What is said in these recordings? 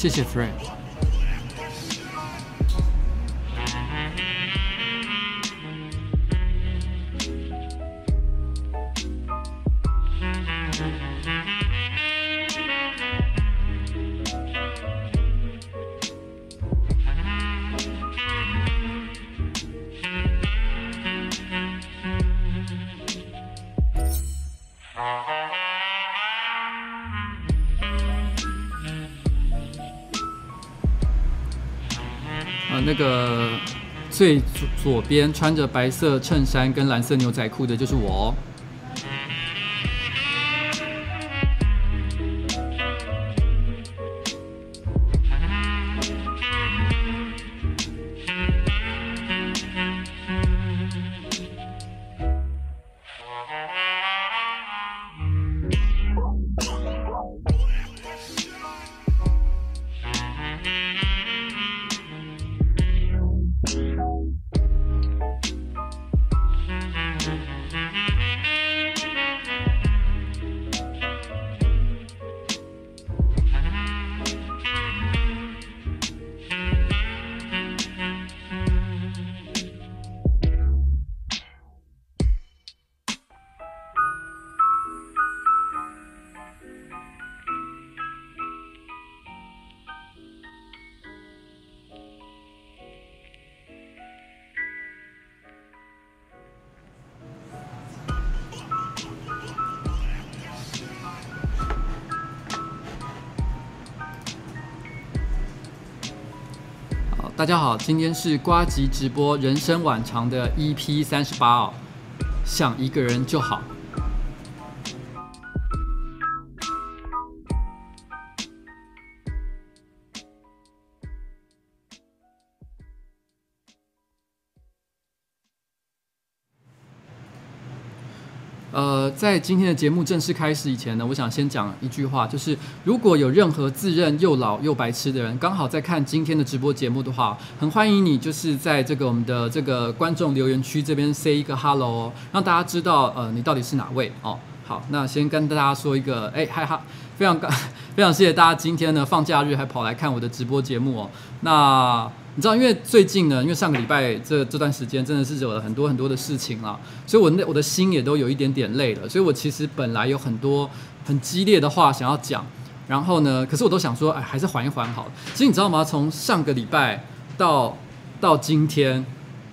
谢谢 Fred。最左左边穿着白色衬衫跟蓝色牛仔裤的就是我。哦大家好，今天是瓜吉直播人生晚长的 EP 三十八哦，想一个人就好。在今天的节目正式开始以前呢，我想先讲一句话，就是如果有任何自认又老又白痴的人，刚好在看今天的直播节目的话，很欢迎你，就是在这个我们的这个观众留言区这边 say 一个 hello，让大家知道呃你到底是哪位哦。好，那先跟大家说一个，哎嗨哈，非常感 非常谢谢大家今天呢放假日还跑来看我的直播节目哦。那你知道，因为最近呢，因为上个礼拜这这段时间真的是惹了很多很多的事情了，所以我那我的心也都有一点点累了。所以我其实本来有很多很激烈的话想要讲，然后呢，可是我都想说，哎，还是缓一缓好了。其实你知道吗？从上个礼拜到到今天，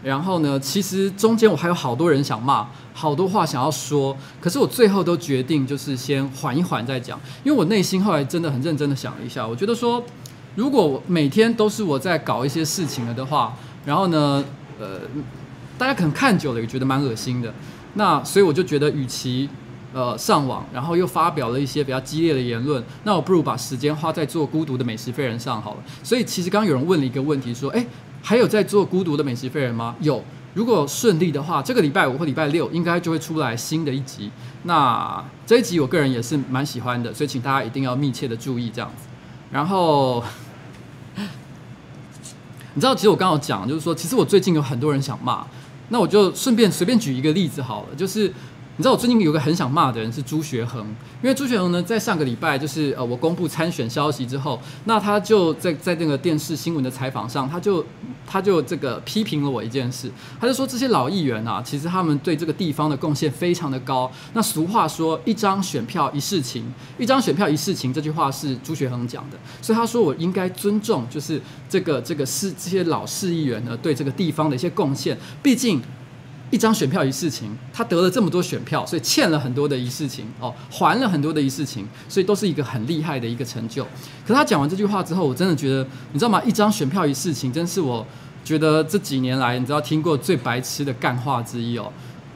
然后呢，其实中间我还有好多人想骂，好多话想要说，可是我最后都决定就是先缓一缓再讲，因为我内心后来真的很认真的想了一下，我觉得说。如果每天都是我在搞一些事情了的话，然后呢，呃，大家可能看久了也觉得蛮恶心的。那所以我就觉得，与其呃上网，然后又发表了一些比较激烈的言论，那我不如把时间花在做孤独的美食废人上好了。所以其实刚刚有人问了一个问题，说，诶，还有在做孤独的美食废人吗？有。如果顺利的话，这个礼拜五或礼拜六应该就会出来新的一集。那这一集我个人也是蛮喜欢的，所以请大家一定要密切的注意这样子。然后。你知道，其实我刚刚讲，就是说，其实我最近有很多人想骂，那我就顺便随便举一个例子好了，就是。你知道我最近有个很想骂的人是朱学恒，因为朱学恒呢，在上个礼拜就是呃我公布参选消息之后，那他就在在那个电视新闻的采访上，他就他就这个批评了我一件事，他就说这些老议员啊，其实他们对这个地方的贡献非常的高。那俗话说一张选票一事情，一张选票一事情，这句话是朱学恒讲的，所以他说我应该尊重，就是这个这个市这些老市议员呢对这个地方的一些贡献，毕竟。一张选票一事情，他得了这么多选票，所以欠了很多的一事情哦，还了很多的一事情，所以都是一个很厉害的一个成就。可是他讲完这句话之后，我真的觉得，你知道吗？一张选票一事情，真是我觉得这几年来你知道听过最白痴的干话之一哦。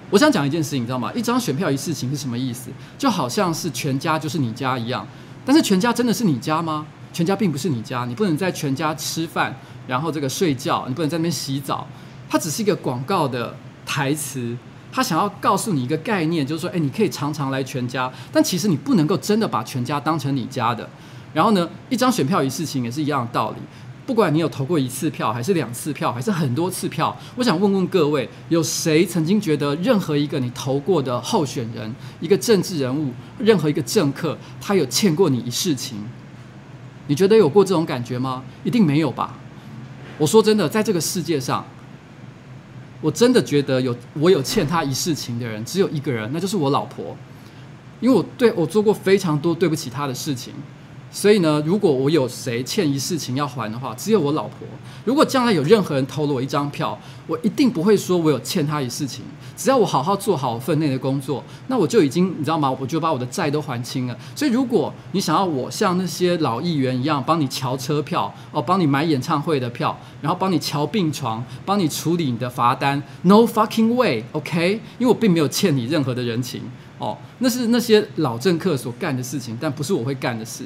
我想讲一件事情，你知道吗？一张选票一事情是什么意思？就好像是全家就是你家一样，但是全家真的是你家吗？全家并不是你家，你不能在全家吃饭，然后这个睡觉，你不能在那边洗澡，它只是一个广告的。台词，他想要告诉你一个概念，就是说，诶，你可以常常来全家，但其实你不能够真的把全家当成你家的。然后呢，一张选票一事情也是一样的道理。不管你有投过一次票，还是两次票，还是很多次票，我想问问各位，有谁曾经觉得任何一个你投过的候选人、一个政治人物、任何一个政客，他有欠过你一事情？你觉得有过这种感觉吗？一定没有吧。我说真的，在这个世界上，我真的觉得有我有欠他一世情的人，只有一个人，那就是我老婆。因为我对我做过非常多对不起她的事情。所以呢，如果我有谁欠一世情要还的话，只有我老婆。如果将来有任何人投了我一张票，我一定不会说我有欠他一世情。只要我好好做好分内的工作，那我就已经你知道吗？我就把我的债都还清了。所以，如果你想要我像那些老议员一样，帮你瞧车票哦，帮你买演唱会的票，然后帮你瞧病床，帮你处理你的罚单，No fucking way，OK？因为我并没有欠你任何的人情哦，那是那些老政客所干的事情，但不是我会干的事。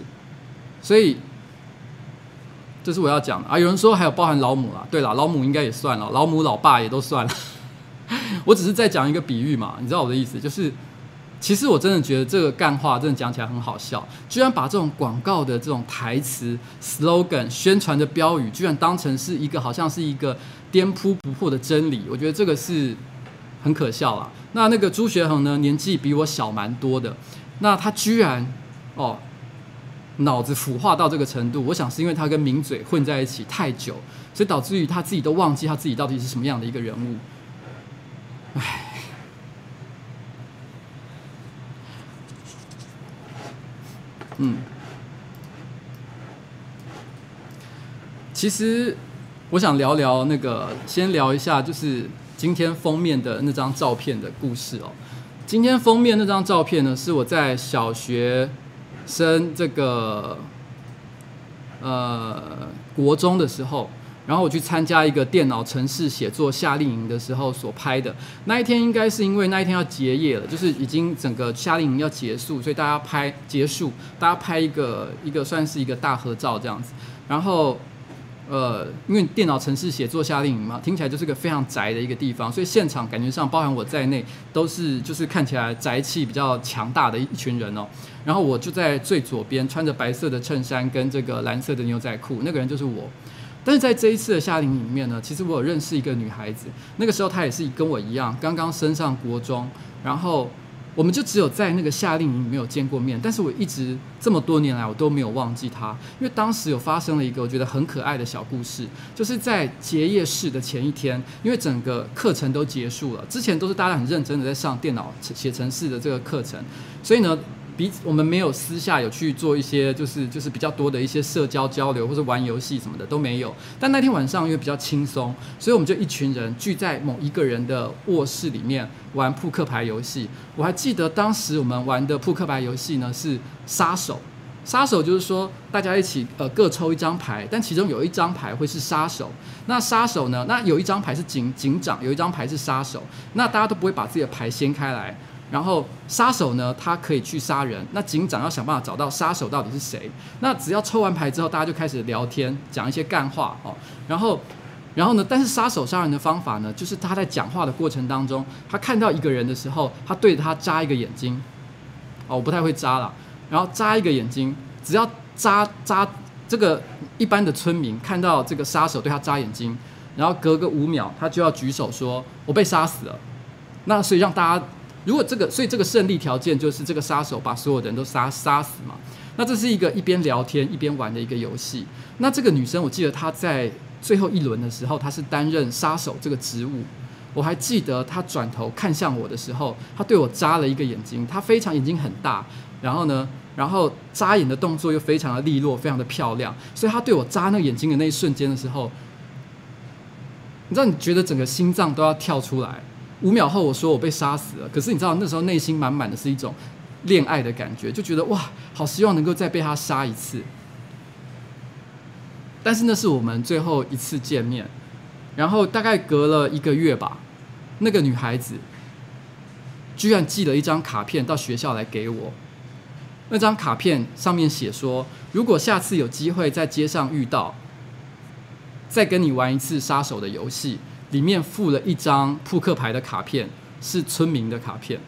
所以，这是我要讲的啊！有人说还有包含老母啦，对啦，老母应该也算了，老母老爸也都算了。我只是在讲一个比喻嘛，你知道我的意思，就是其实我真的觉得这个干话真的讲起来很好笑，居然把这种广告的这种台词、slogan、宣传的标语，居然当成是一个好像是一个颠扑不破的真理，我觉得这个是很可笑啦。那那个朱学恒呢，年纪比我小蛮多的，那他居然哦。脑子腐化到这个程度，我想是因为他跟名嘴混在一起太久，所以导致于他自己都忘记他自己到底是什么样的一个人物。唉，嗯，其实我想聊聊那个，先聊一下就是今天封面的那张照片的故事哦。今天封面那张照片呢，是我在小学。升这个呃国中的时候，然后我去参加一个电脑城市写作夏令营的时候所拍的。那一天应该是因为那一天要结业了，就是已经整个夏令营要结束，所以大家拍结束，大家拍一个一个算是一个大合照这样子，然后。呃，因为电脑城市写作夏令营嘛，听起来就是个非常宅的一个地方，所以现场感觉上，包含我在内，都是就是看起来宅气比较强大的一群人哦。然后我就在最左边，穿着白色的衬衫跟这个蓝色的牛仔裤，那个人就是我。但是在这一次的夏令营里面呢，其实我有认识一个女孩子，那个时候她也是跟我一样，刚刚升上国中，然后。我们就只有在那个夏令营没有见过面，但是我一直这么多年来我都没有忘记他，因为当时有发生了一个我觉得很可爱的小故事，就是在结业式的前一天，因为整个课程都结束了，之前都是大家很认真的在上电脑写程式的这个课程，所以呢。彼此我们没有私下有去做一些就是就是比较多的一些社交交流或者玩游戏什么的都没有。但那天晚上因为比较轻松，所以我们就一群人聚在某一个人的卧室里面玩扑克牌游戏。我还记得当时我们玩的扑克牌游戏呢是杀手。杀手就是说大家一起呃各抽一张牌，但其中有一张牌会是杀手。那杀手呢？那有一张牌是警警长，有一张牌是杀手。那大家都不会把自己的牌掀开来。然后杀手呢，他可以去杀人。那警长要想办法找到杀手到底是谁。那只要抽完牌之后，大家就开始聊天，讲一些干话哦。然后，然后呢？但是杀手杀人的方法呢，就是他在讲话的过程当中，他看到一个人的时候，他对着他眨一个眼睛。哦，我不太会眨了。然后眨一个眼睛，只要眨眨这个一般的村民看到这个杀手对他眨眼睛，然后隔个五秒，他就要举手说：“我被杀死了。”那所以让大家。如果这个，所以这个胜利条件就是这个杀手把所有的人都杀杀死嘛。那这是一个一边聊天一边玩的一个游戏。那这个女生，我记得她在最后一轮的时候，她是担任杀手这个职务。我还记得她转头看向我的时候，她对我眨了一个眼睛。她非常眼睛很大，然后呢，然后眨眼的动作又非常的利落，非常的漂亮。所以她对我眨那个眼睛的那一瞬间的时候，你知道，你觉得整个心脏都要跳出来。五秒后，我说我被杀死了。可是你知道，那时候内心满满的是一种恋爱的感觉，就觉得哇，好希望能够再被他杀一次。但是那是我们最后一次见面，然后大概隔了一个月吧，那个女孩子居然寄了一张卡片到学校来给我。那张卡片上面写说，如果下次有机会在街上遇到，再跟你玩一次杀手的游戏。里面附了一张扑克牌的卡片，是村民的卡片。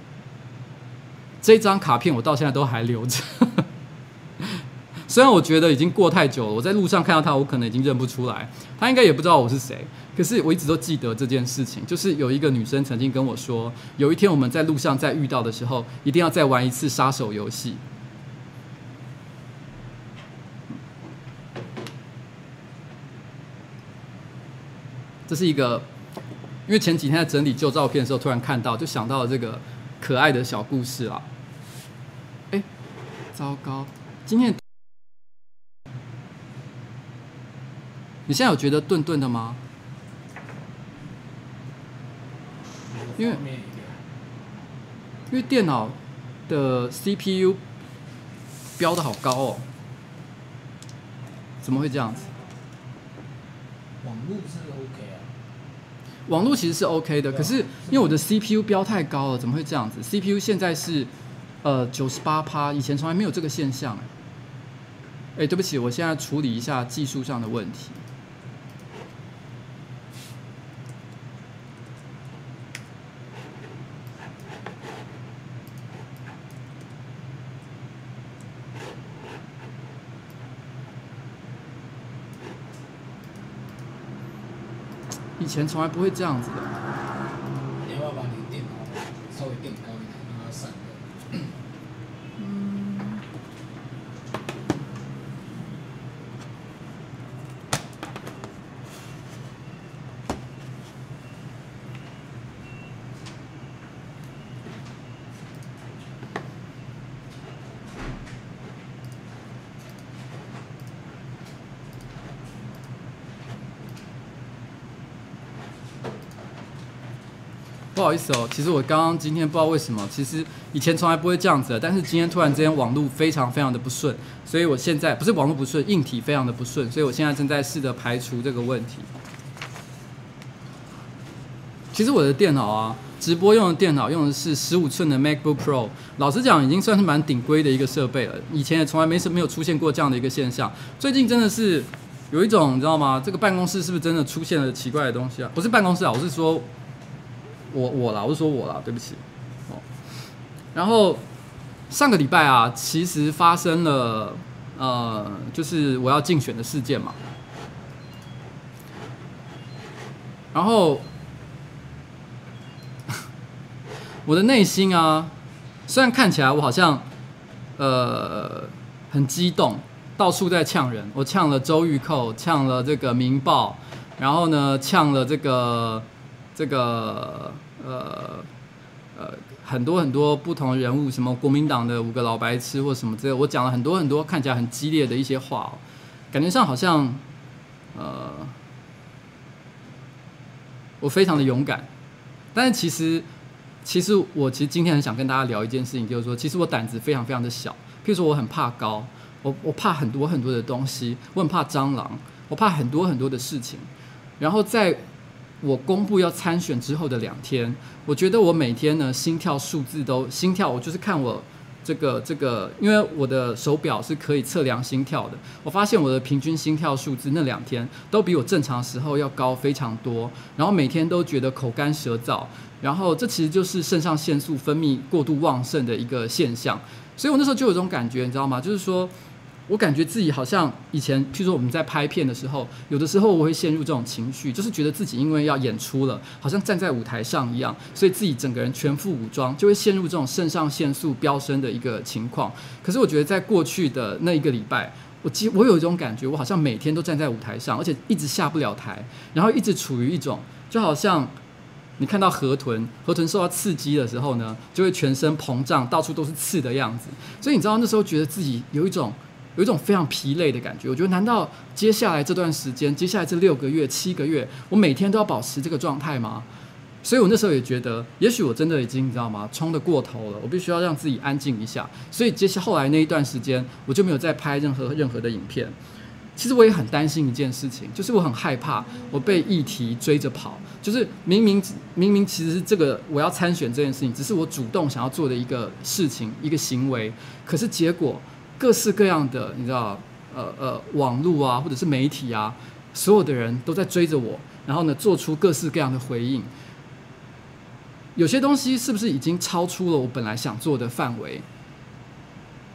这张卡片我到现在都还留着。虽然我觉得已经过太久了，我在路上看到他，我可能已经认不出来。他应该也不知道我是谁，可是我一直都记得这件事情。就是有一个女生曾经跟我说，有一天我们在路上再遇到的时候，一定要再玩一次杀手游戏。这是一个，因为前几天在整理旧照片的时候，突然看到，就想到了这个可爱的小故事啊。哎，糟糕，今天你现在有觉得顿顿的吗？因为因为电脑的 CPU 标的好高哦，怎么会这样子？网络是，网络其实是 OK 的，可是因为我的 CPU 标太高了，怎么会这样子？CPU 现在是呃九十八趴，以前从来没有这个现象。哎，对不起，我现在处理一下技术上的问题。以前从来不会这样子的。你要不要把你的电脑稍微垫高一点，让它散热？不好意思哦，其实我刚刚今天不知道为什么，其实以前从来不会这样子的，但是今天突然之间网络非常非常的不顺，所以我现在不是网络不顺，硬体非常的不顺，所以我现在正在试着排除这个问题。其实我的电脑啊，直播用的电脑用的是十五寸的 MacBook Pro，老实讲已经算是蛮顶规的一个设备了，以前也从来没什没有出现过这样的一个现象，最近真的是有一种你知道吗？这个办公室是不是真的出现了奇怪的东西啊？不是办公室啊，我是说。我我啦，我是说我啦，对不起。哦，然后上个礼拜啊，其实发生了呃，就是我要竞选的事件嘛。然后我的内心啊，虽然看起来我好像呃很激动，到处在呛人，我呛了周玉蔻，呛了这个《民报》，然后呢，呛了这个这个。呃呃，很多很多不同人物，什么国民党的五个老白痴或什么之类，我讲了很多很多看起来很激烈的一些话，哦感觉上好像呃，我非常的勇敢，但是其实其实我其实今天很想跟大家聊一件事情，就是说，其实我胆子非常非常的小，譬如说我很怕高，我我怕很多很多的东西，我很怕蟑螂，我怕很多很多的事情，然后在。我公布要参选之后的两天，我觉得我每天呢心跳数字都心跳，我就是看我这个这个，因为我的手表是可以测量心跳的。我发现我的平均心跳数字那两天都比我正常时候要高非常多，然后每天都觉得口干舌燥，然后这其实就是肾上腺素分泌过度旺盛的一个现象。所以我那时候就有这种感觉，你知道吗？就是说。我感觉自己好像以前，譬如说我们在拍片的时候，有的时候我会陷入这种情绪，就是觉得自己因为要演出了，好像站在舞台上一样，所以自己整个人全副武装，就会陷入这种肾上腺素飙升的一个情况。可是我觉得在过去的那一个礼拜，我其实我有一种感觉，我好像每天都站在舞台上，而且一直下不了台，然后一直处于一种就好像你看到河豚，河豚受到刺激的时候呢，就会全身膨胀，到处都是刺的样子。所以你知道那时候觉得自己有一种。有一种非常疲累的感觉，我觉得难道接下来这段时间，接下来这六个月、七个月，我每天都要保持这个状态吗？所以我那时候也觉得，也许我真的已经你知道吗，冲得过头了，我必须要让自己安静一下。所以接下后来那一段时间，我就没有再拍任何任何的影片。其实我也很担心一件事情，就是我很害怕我被议题追着跑，就是明明明明其实是这个我要参选这件事情，只是我主动想要做的一个事情、一个行为，可是结果。各式各样的，你知道，呃呃，网络啊，或者是媒体啊，所有的人都在追着我，然后呢，做出各式各样的回应。有些东西是不是已经超出了我本来想做的范围？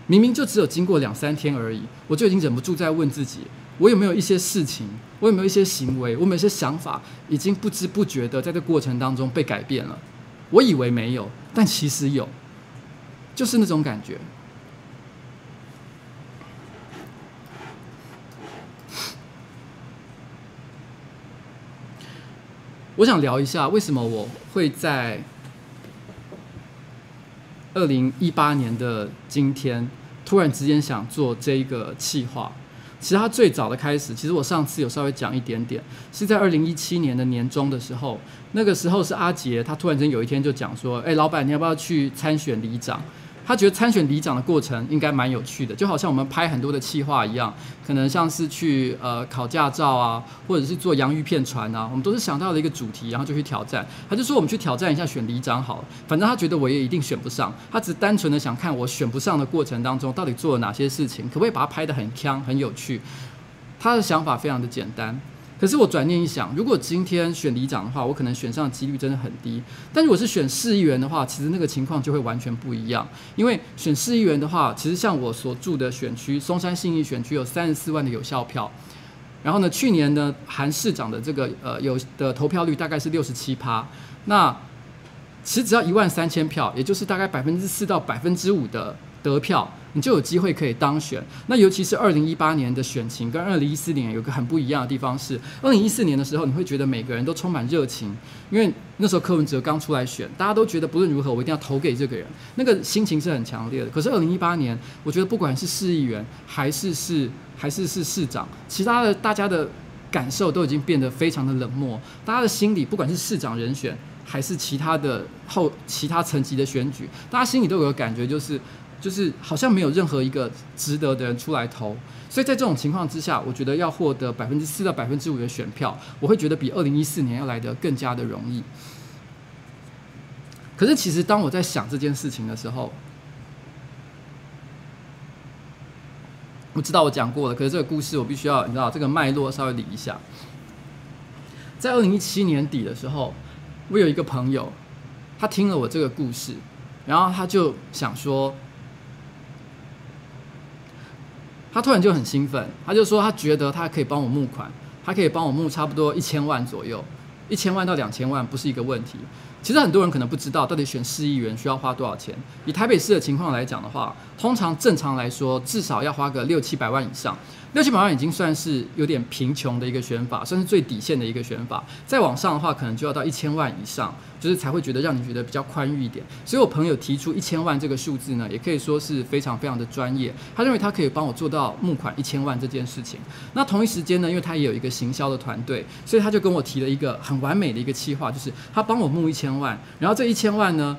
明明就只有经过两三天而已，我就已经忍不住在问自己：我有没有一些事情，我有没有一些行为，我有没有一些想法，已经不知不觉的在这过程当中被改变了？我以为没有，但其实有，就是那种感觉。我想聊一下为什么我会在二零一八年的今天突然之间想做这个企划。其实它最早的开始，其实我上次有稍微讲一点点，是在二零一七年的年中的时候，那个时候是阿杰，他突然间有一天就讲说：“哎，老板，你要不要去参选里长？”他觉得参选里长的过程应该蛮有趣的，就好像我们拍很多的企划一样，可能像是去呃考驾照啊，或者是做洋芋片船啊，我们都是想到了一个主题，然后就去挑战。他就说我们去挑战一下选里长好了，反正他觉得我也一定选不上，他只单纯的想看我选不上的过程当中到底做了哪些事情，可不可以把它拍得很锵很有趣。他的想法非常的简单。可是我转念一想，如果今天选里长的话，我可能选上的几率真的很低。但如果是选市议员的话，其实那个情况就会完全不一样。因为选市议员的话，其实像我所住的选区松山信义选区有三十四万的有效票，然后呢，去年呢，韩市长的这个呃有的投票率大概是六十七趴。那其实只要一万三千票，也就是大概百分之四到百分之五的得票。你就有机会可以当选。那尤其是二零一八年的选情跟二零一四年有个很不一样的地方是，二零一四年的时候，你会觉得每个人都充满热情，因为那时候柯文哲刚出来选，大家都觉得不论如何我一定要投给这个人，那个心情是很强烈的。可是二零一八年，我觉得不管是市议员还是是还是是市长，其他的大家的感受都已经变得非常的冷漠，大家的心里不管是市长人选还是其他的后其他层级的选举，大家心里都有个感觉就是。就是好像没有任何一个值得的人出来投，所以在这种情况之下，我觉得要获得百分之四到百分之五的选票，我会觉得比二零一四年要来得更加的容易。可是其实当我在想这件事情的时候，我知道我讲过了，可是这个故事我必须要你知道这个脉络稍微理一下。在二零一七年底的时候，我有一个朋友，他听了我这个故事，然后他就想说。他突然就很兴奋，他就说他觉得他可以帮我募款，他可以帮我募差不多一千万左右，一千万到两千万不是一个问题。其实很多人可能不知道，到底选市议员需要花多少钱。以台北市的情况来讲的话，通常正常来说至少要花个六七百万以上。六七百万已经算是有点贫穷的一个选法，算是最底线的一个选法。再往上的话，可能就要到一千万以上，就是才会觉得让你觉得比较宽裕一点。所以我朋友提出一千万这个数字呢，也可以说是非常非常的专业。他认为他可以帮我做到募款一千万这件事情。那同一时间呢，因为他也有一个行销的团队，所以他就跟我提了一个很完美的一个企划，就是他帮我募一千万，然后这一千万呢。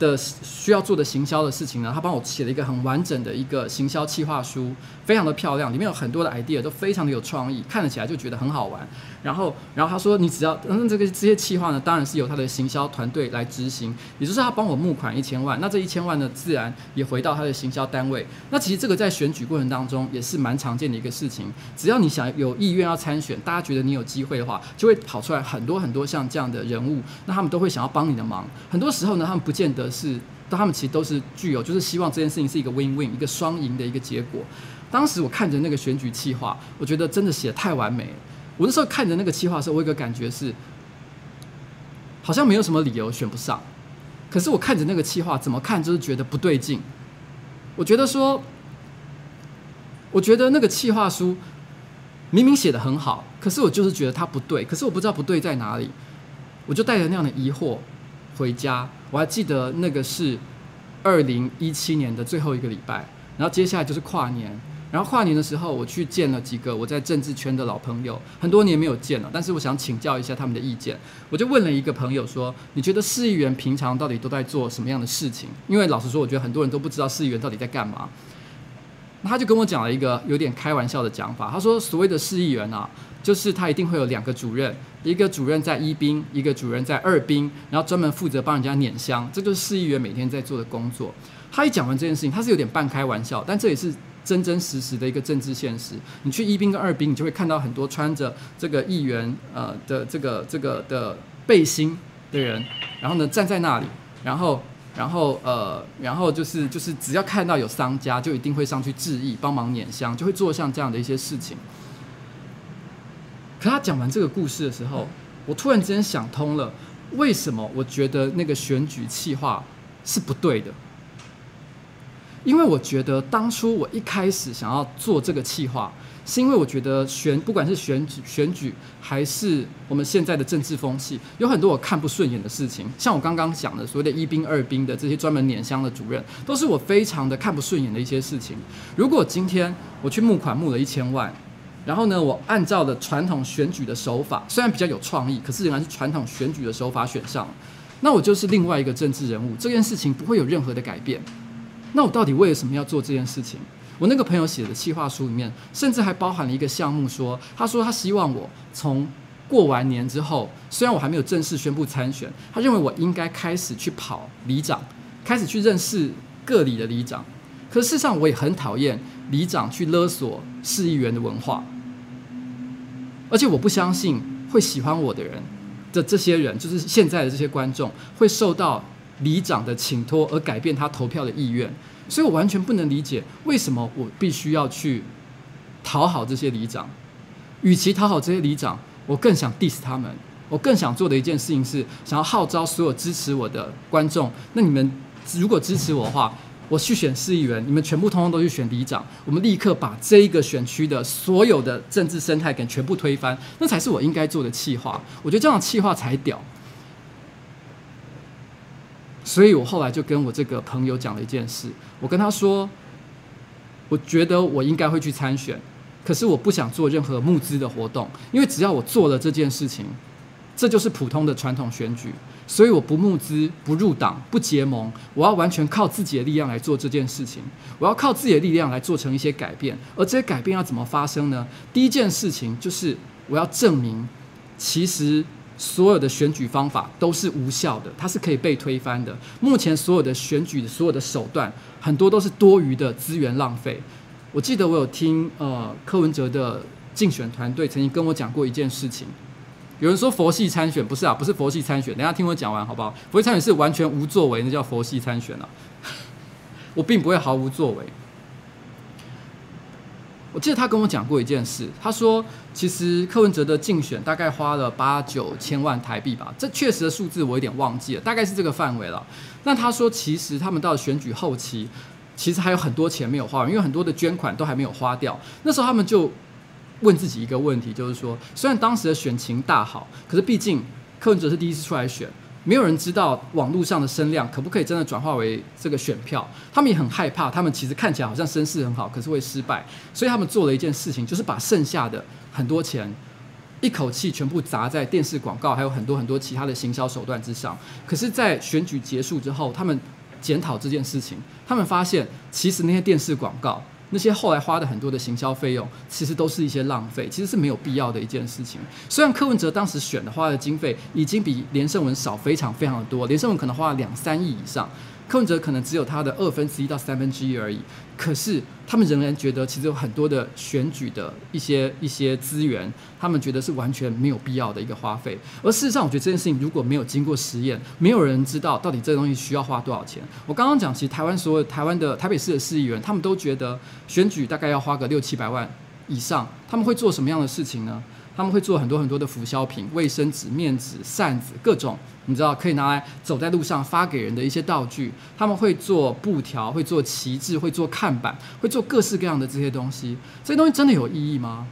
的需要做的行销的事情呢，他帮我写了一个很完整的一个行销企划书，非常的漂亮，里面有很多的 idea 都非常的有创意，看了起来就觉得很好玩。然后，然后他说，你只要嗯，这个这些企划呢，当然是由他的行销团队来执行，也就是他帮我募款一千万，那这一千万呢，自然也回到他的行销单位。那其实这个在选举过程当中也是蛮常见的一个事情，只要你想有意愿要参选，大家觉得你有机会的话，就会跑出来很多很多像这样的人物，那他们都会想要帮你的忙。很多时候呢，他们不见得是，他们其实都是具有，就是希望这件事情是一个 win-win，一个双赢的一个结果。当时我看着那个选举企划，我觉得真的写得太完美。我那时候看着那个企划的时候，我有个感觉是，好像没有什么理由选不上。可是我看着那个企划，怎么看就是觉得不对劲。我觉得说，我觉得那个企划书明明写的很好，可是我就是觉得它不对。可是我不知道不对在哪里，我就带着那样的疑惑回家。我还记得那个是二零一七年的最后一个礼拜，然后接下来就是跨年。然后跨年的时候，我去见了几个我在政治圈的老朋友，很多年没有见了，但是我想请教一下他们的意见。我就问了一个朋友说：“你觉得市议员平常到底都在做什么样的事情？”因为老实说，我觉得很多人都不知道市议员到底在干嘛。那他就跟我讲了一个有点开玩笑的讲法，他说：“所谓的市议员啊，就是他一定会有两个主任，一个主任在一兵，一个主任在二兵，然后专门负责帮人家碾香，这就是市议员每天在做的工作。”他一讲完这件事情，他是有点半开玩笑，但这也是。真真实实的一个政治现实，你去一兵跟二兵，你就会看到很多穿着这个议员呃的这个这个的背心的人，然后呢站在那里，然后然后呃然后就是就是只要看到有商家，就一定会上去致意，帮忙碾香，就会做像这样的一些事情。可他讲完这个故事的时候，我突然之间想通了，为什么我觉得那个选举计划是不对的。因为我觉得当初我一开始想要做这个计划，是因为我觉得选不管是选举选举还是我们现在的政治风气，有很多我看不顺眼的事情。像我刚刚讲的所谓的一兵二兵的这些专门碾香的主任，都是我非常的看不顺眼的一些事情。如果今天我去募款募了一千万，然后呢，我按照的传统选举的手法，虽然比较有创意，可是仍然是传统选举的手法选上，那我就是另外一个政治人物，这件事情不会有任何的改变。那我到底为什么要做这件事情？我那个朋友写的企划书里面，甚至还包含了一个项目，说他说他希望我从过完年之后，虽然我还没有正式宣布参选，他认为我应该开始去跑里长，开始去认识各里的里长。可事实上，我也很讨厌里长去勒索市议员的文化，而且我不相信会喜欢我的人的这些人，就是现在的这些观众，会受到。里长的请托而改变他投票的意愿，所以我完全不能理解为什么我必须要去讨好这些里长。与其讨好这些里长，我更想 diss 他们。我更想做的一件事情是，想要号召所有支持我的观众。那你们如果支持我的话，我去选市议员，你们全部通通都去选里长，我们立刻把这一个选区的所有的政治生态给全部推翻，那才是我应该做的企划。我觉得这样的企划才屌。所以我后来就跟我这个朋友讲了一件事，我跟他说，我觉得我应该会去参选，可是我不想做任何募资的活动，因为只要我做了这件事情，这就是普通的传统选举，所以我不募资、不入党、不结盟，我要完全靠自己的力量来做这件事情，我要靠自己的力量来做成一些改变，而这些改变要怎么发生呢？第一件事情就是我要证明，其实。所有的选举方法都是无效的，它是可以被推翻的。目前所有的选举所有的手段，很多都是多余的资源浪费。我记得我有听呃柯文哲的竞选团队曾经跟我讲过一件事情，有人说佛系参选，不是啊，不是佛系参选。等下听我讲完好不好？佛系参选是完全无作为，那叫佛系参选啊。我并不会毫无作为。我记得他跟我讲过一件事，他说其实柯文哲的竞选大概花了八九千万台币吧，这确实的数字我有点忘记了，大概是这个范围了。那他说其实他们到了选举后期，其实还有很多钱没有花完，因为很多的捐款都还没有花掉。那时候他们就问自己一个问题，就是说虽然当时的选情大好，可是毕竟柯文哲是第一次出来选。没有人知道网络上的声量可不可以真的转化为这个选票，他们也很害怕。他们其实看起来好像声势很好，可是会失败。所以他们做了一件事情，就是把剩下的很多钱一口气全部砸在电视广告，还有很多很多其他的行销手段之上。可是，在选举结束之后，他们检讨这件事情，他们发现其实那些电视广告。那些后来花的很多的行销费用，其实都是一些浪费，其实是没有必要的一件事情。虽然柯文哲当时选的花的经费已经比连胜文少非常非常的多，连胜文可能花了两三亿以上。柯文哲可能只有他的二分之一到三分之一而已，可是他们仍然觉得其实有很多的选举的一些一些资源，他们觉得是完全没有必要的一个花费。而事实上，我觉得这件事情如果没有经过实验，没有人知道到底这东西需要花多少钱。我刚刚讲，其实台湾所有台湾的台北市的市议员，他们都觉得选举大概要花个六七百万以上，他们会做什么样的事情呢？他们会做很多很多的辅销品，卫生纸、面纸、扇子，各种你知道可以拿来走在路上发给人的一些道具。他们会做布条，会做旗帜，会做看板，会做各式各样的这些东西。这些东西真的有意义吗？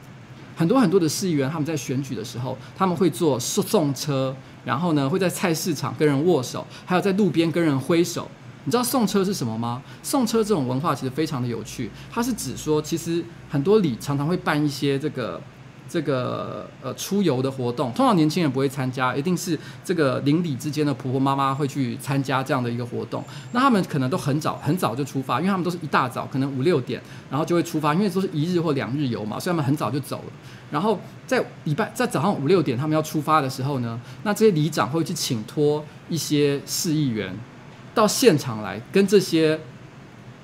很多很多的市议员他们在选举的时候，他们会做送车，然后呢会在菜市场跟人握手，还有在路边跟人挥手。你知道送车是什么吗？送车这种文化其实非常的有趣，它是指说，其实很多里常常会办一些这个。这个呃出游的活动，通常年轻人不会参加，一定是这个邻里之间的婆婆妈妈会去参加这样的一个活动。那他们可能都很早很早就出发，因为他们都是一大早，可能五六点，然后就会出发，因为都是一日或两日游嘛，所以他们很早就走了。然后在礼拜在早上五六点他们要出发的时候呢，那这些里长会去请托一些市议员到现场来跟这些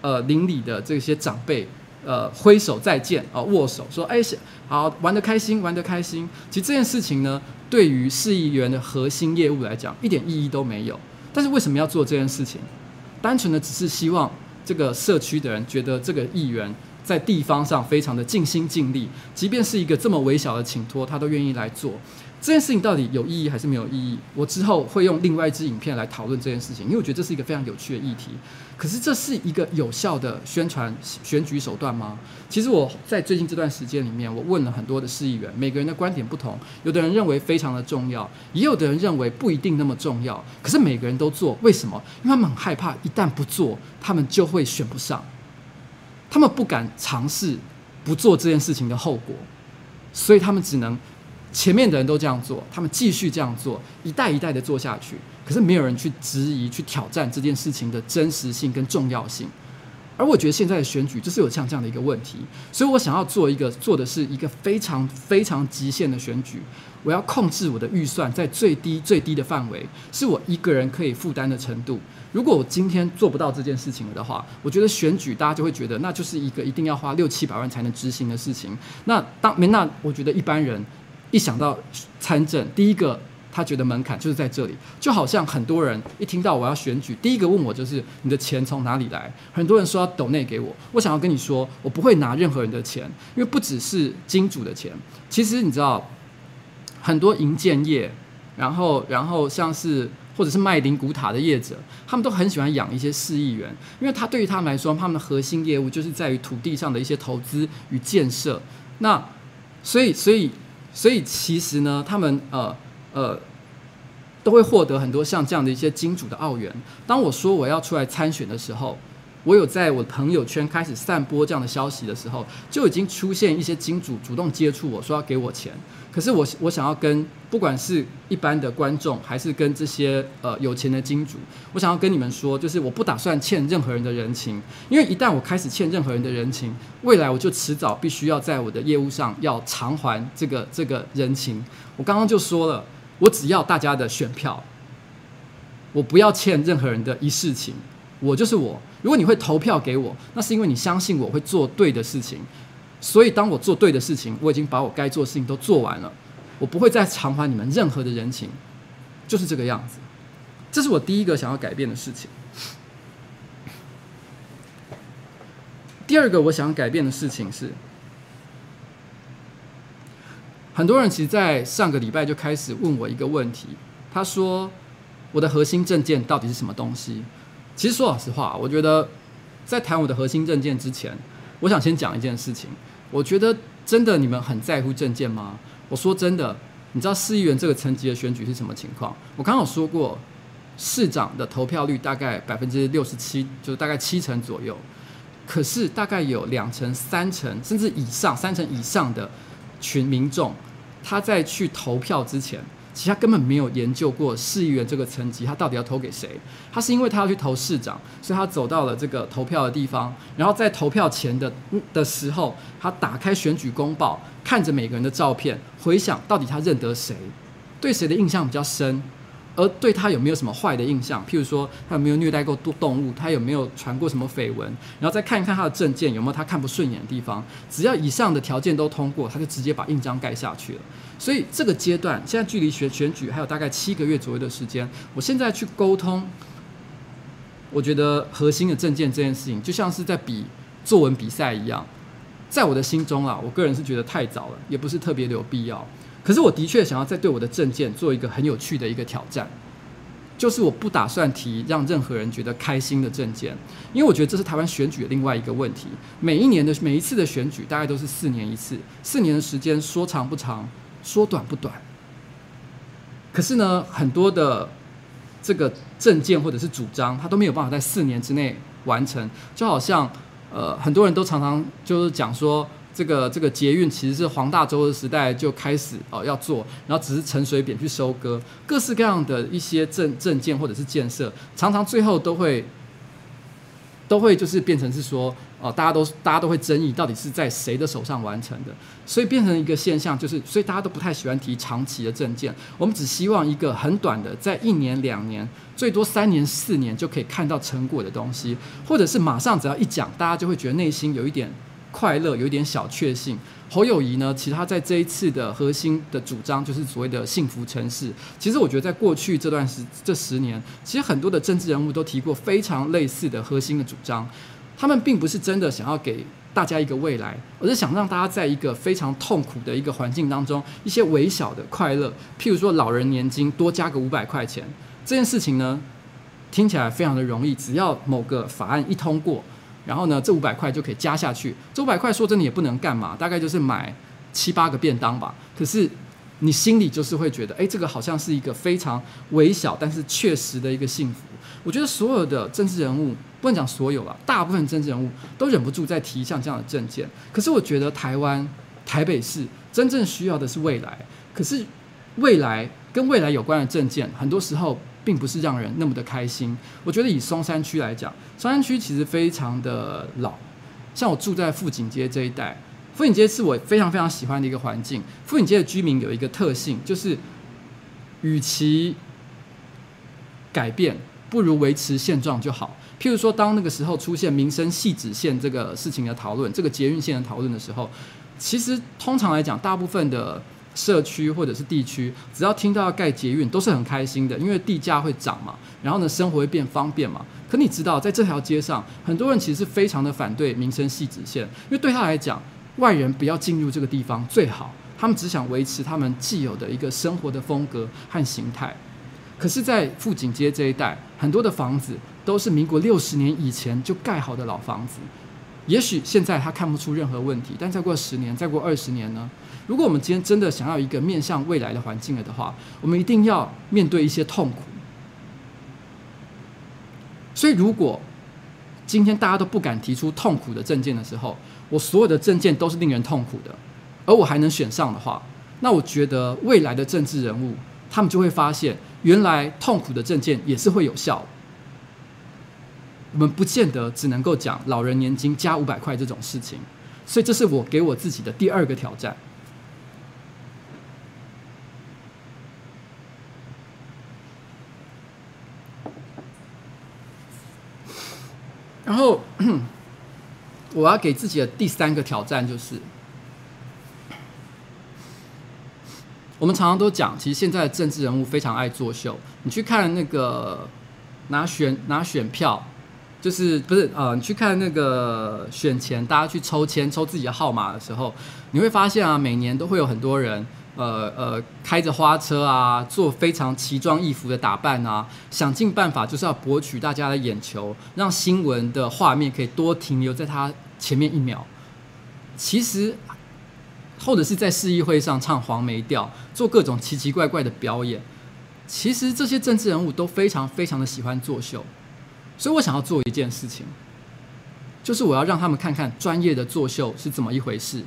呃邻里的这些长辈。呃，挥手再见啊，握手说，哎，好，玩得开心，玩得开心。其实这件事情呢，对于市议员的核心业务来讲，一点意义都没有。但是为什么要做这件事情？单纯的只是希望这个社区的人觉得这个议员在地方上非常的尽心尽力，即便是一个这么微小的请托，他都愿意来做。这件事情到底有意义还是没有意义？我之后会用另外一支影片来讨论这件事情，因为我觉得这是一个非常有趣的议题。可是这是一个有效的宣传选举手段吗？其实我在最近这段时间里面，我问了很多的市议员，每个人的观点不同，有的人认为非常的重要，也有的人认为不一定那么重要。可是每个人都做，为什么？因为他们很害怕，一旦不做，他们就会选不上，他们不敢尝试不做这件事情的后果，所以他们只能。前面的人都这样做，他们继续这样做，一代一代的做下去。可是没有人去质疑、去挑战这件事情的真实性跟重要性。而我觉得现在的选举就是有像这样的一个问题，所以我想要做一个做的是一个非常非常极限的选举。我要控制我的预算在最低最低的范围，是我一个人可以负担的程度。如果我今天做不到这件事情了的话，我觉得选举大家就会觉得那就是一个一定要花六七百万才能执行的事情。那当没那，我觉得一般人。一想到参政，第一个他觉得门槛就是在这里，就好像很多人一听到我要选举，第一个问我就是你的钱从哪里来？很多人说要抖内给我，我想要跟你说，我不会拿任何人的钱，因为不只是金主的钱，其实你知道，很多营建业，然后然后像是或者是卖灵骨塔的业者，他们都很喜欢养一些市议员，因为他对于他们来说，他们的核心业务就是在于土地上的一些投资与建设，那所以所以。所以其实呢，他们呃呃都会获得很多像这样的一些金主的澳元。当我说我要出来参选的时候，我有在我的朋友圈开始散播这样的消息的时候，就已经出现一些金主主动接触我说要给我钱。可是我我想要跟不管是一般的观众，还是跟这些呃有钱的金主，我想要跟你们说，就是我不打算欠任何人的人情，因为一旦我开始欠任何人的人情，未来我就迟早必须要在我的业务上要偿还这个这个人情。我刚刚就说了，我只要大家的选票，我不要欠任何人的一世情，我就是我。如果你会投票给我，那是因为你相信我会做对的事情。所以，当我做对的事情，我已经把我该做的事情都做完了，我不会再偿还你们任何的人情，就是这个样子。这是我第一个想要改变的事情。第二个我想改变的事情是，很多人其实，在上个礼拜就开始问我一个问题，他说：“我的核心证件到底是什么东西？”其实说老实话，我觉得在谈我的核心证件之前，我想先讲一件事情。我觉得真的你们很在乎证件吗？我说真的，你知道市议员这个层级的选举是什么情况？我刚刚有说过，市长的投票率大概百分之六十七，就是大概七成左右。可是大概有两成、三成甚至以上、三成以上的群民众，他在去投票之前。其实他根本没有研究过市议员这个层级，他到底要投给谁？他是因为他要去投市长，所以他走到了这个投票的地方，然后在投票前的的时候，他打开选举公报，看着每个人的照片，回想到底他认得谁，对谁的印象比较深。而对他有没有什么坏的印象？譬如说，他有没有虐待过动动物？他有没有传过什么绯闻？然后再看一看他的证件有没有他看不顺眼的地方。只要以上的条件都通过，他就直接把印章盖下去了。所以这个阶段，现在距离选选举还有大概七个月左右的时间。我现在去沟通，我觉得核心的证件这件事情，就像是在比作文比赛一样。在我的心中啊，我个人是觉得太早了，也不是特别的有必要。可是我的确想要再对我的政见做一个很有趣的一个挑战，就是我不打算提让任何人觉得开心的政见，因为我觉得这是台湾选举的另外一个问题。每一年的每一次的选举大概都是四年一次，四年的时间说长不长，说短不短。可是呢，很多的这个政见或者是主张，它都没有办法在四年之内完成，就好像呃，很多人都常常就是讲说。这个这个捷运其实是黄大洲的时代就开始哦要做，然后只是陈水扁去收割，各式各样的一些政政见或者是建设，常常最后都会都会就是变成是说哦，大家都大家都会争议到底是在谁的手上完成的，所以变成一个现象，就是所以大家都不太喜欢提长期的政见，我们只希望一个很短的，在一年两年，最多三年四年就可以看到成果的东西，或者是马上只要一讲，大家就会觉得内心有一点。快乐有一点小确幸。侯友谊呢，其实他在这一次的核心的主张就是所谓的幸福城市。其实我觉得在过去这段时这十年，其实很多的政治人物都提过非常类似的核心的主张。他们并不是真的想要给大家一个未来，而是想让大家在一个非常痛苦的一个环境当中，一些微小的快乐，譬如说老人年金多加个五百块钱，这件事情呢，听起来非常的容易，只要某个法案一通过，然后呢，这五百块就可以加下去。这五百块说真的也不能干嘛，大概就是买七八个便当吧。可是你心里就是会觉得，哎，这个好像是一个非常微小但是确实的一个幸福。我觉得所有的政治人物，不能讲所有了，大部分政治人物都忍不住在提像这样的政见。可是我觉得台湾台北市真正需要的是未来。可是未来跟未来有关的政见，很多时候并不是让人那么的开心。我觉得以松山区来讲，松山区其实非常的老，像我住在富锦街这一带，富锦街是我非常非常喜欢的一个环境。富锦街的居民有一个特性，就是与其改变。不如维持现状就好。譬如说，当那个时候出现民生系子线这个事情的讨论，这个捷运线的讨论的时候，其实通常来讲，大部分的社区或者是地区，只要听到要盖捷运，都是很开心的，因为地价会涨嘛，然后呢，生活会变方便嘛。可你知道，在这条街上，很多人其实是非常的反对民生汐止线，因为对他来讲，外人不要进入这个地方最好，他们只想维持他们既有的一个生活的风格和形态。可是，在富锦街这一带，很多的房子都是民国六十年以前就盖好的老房子。也许现在他看不出任何问题，但再过十年，再过二十年呢？如果我们今天真的想要一个面向未来的环境了的话，我们一定要面对一些痛苦。所以，如果今天大家都不敢提出痛苦的政见的时候，我所有的政见都是令人痛苦的，而我还能选上的话，那我觉得未来的政治人物，他们就会发现。原来痛苦的政见也是会有效。我们不见得只能够讲老人年金加五百块这种事情，所以这是我给我自己的第二个挑战。然后，我要给自己的第三个挑战就是。我们常常都讲，其实现在的政治人物非常爱作秀。你去看那个拿选拿选票，就是不是呃，你去看那个选前大家去抽签抽自己的号码的时候，你会发现啊，每年都会有很多人呃呃开着花车啊，做非常奇装异服的打扮啊，想尽办法就是要博取大家的眼球，让新闻的画面可以多停留在他前面一秒。其实。或者是在市议会上唱黄梅调，做各种奇奇怪怪的表演。其实这些政治人物都非常非常的喜欢作秀，所以我想要做一件事情，就是我要让他们看看专业的作秀是怎么一回事。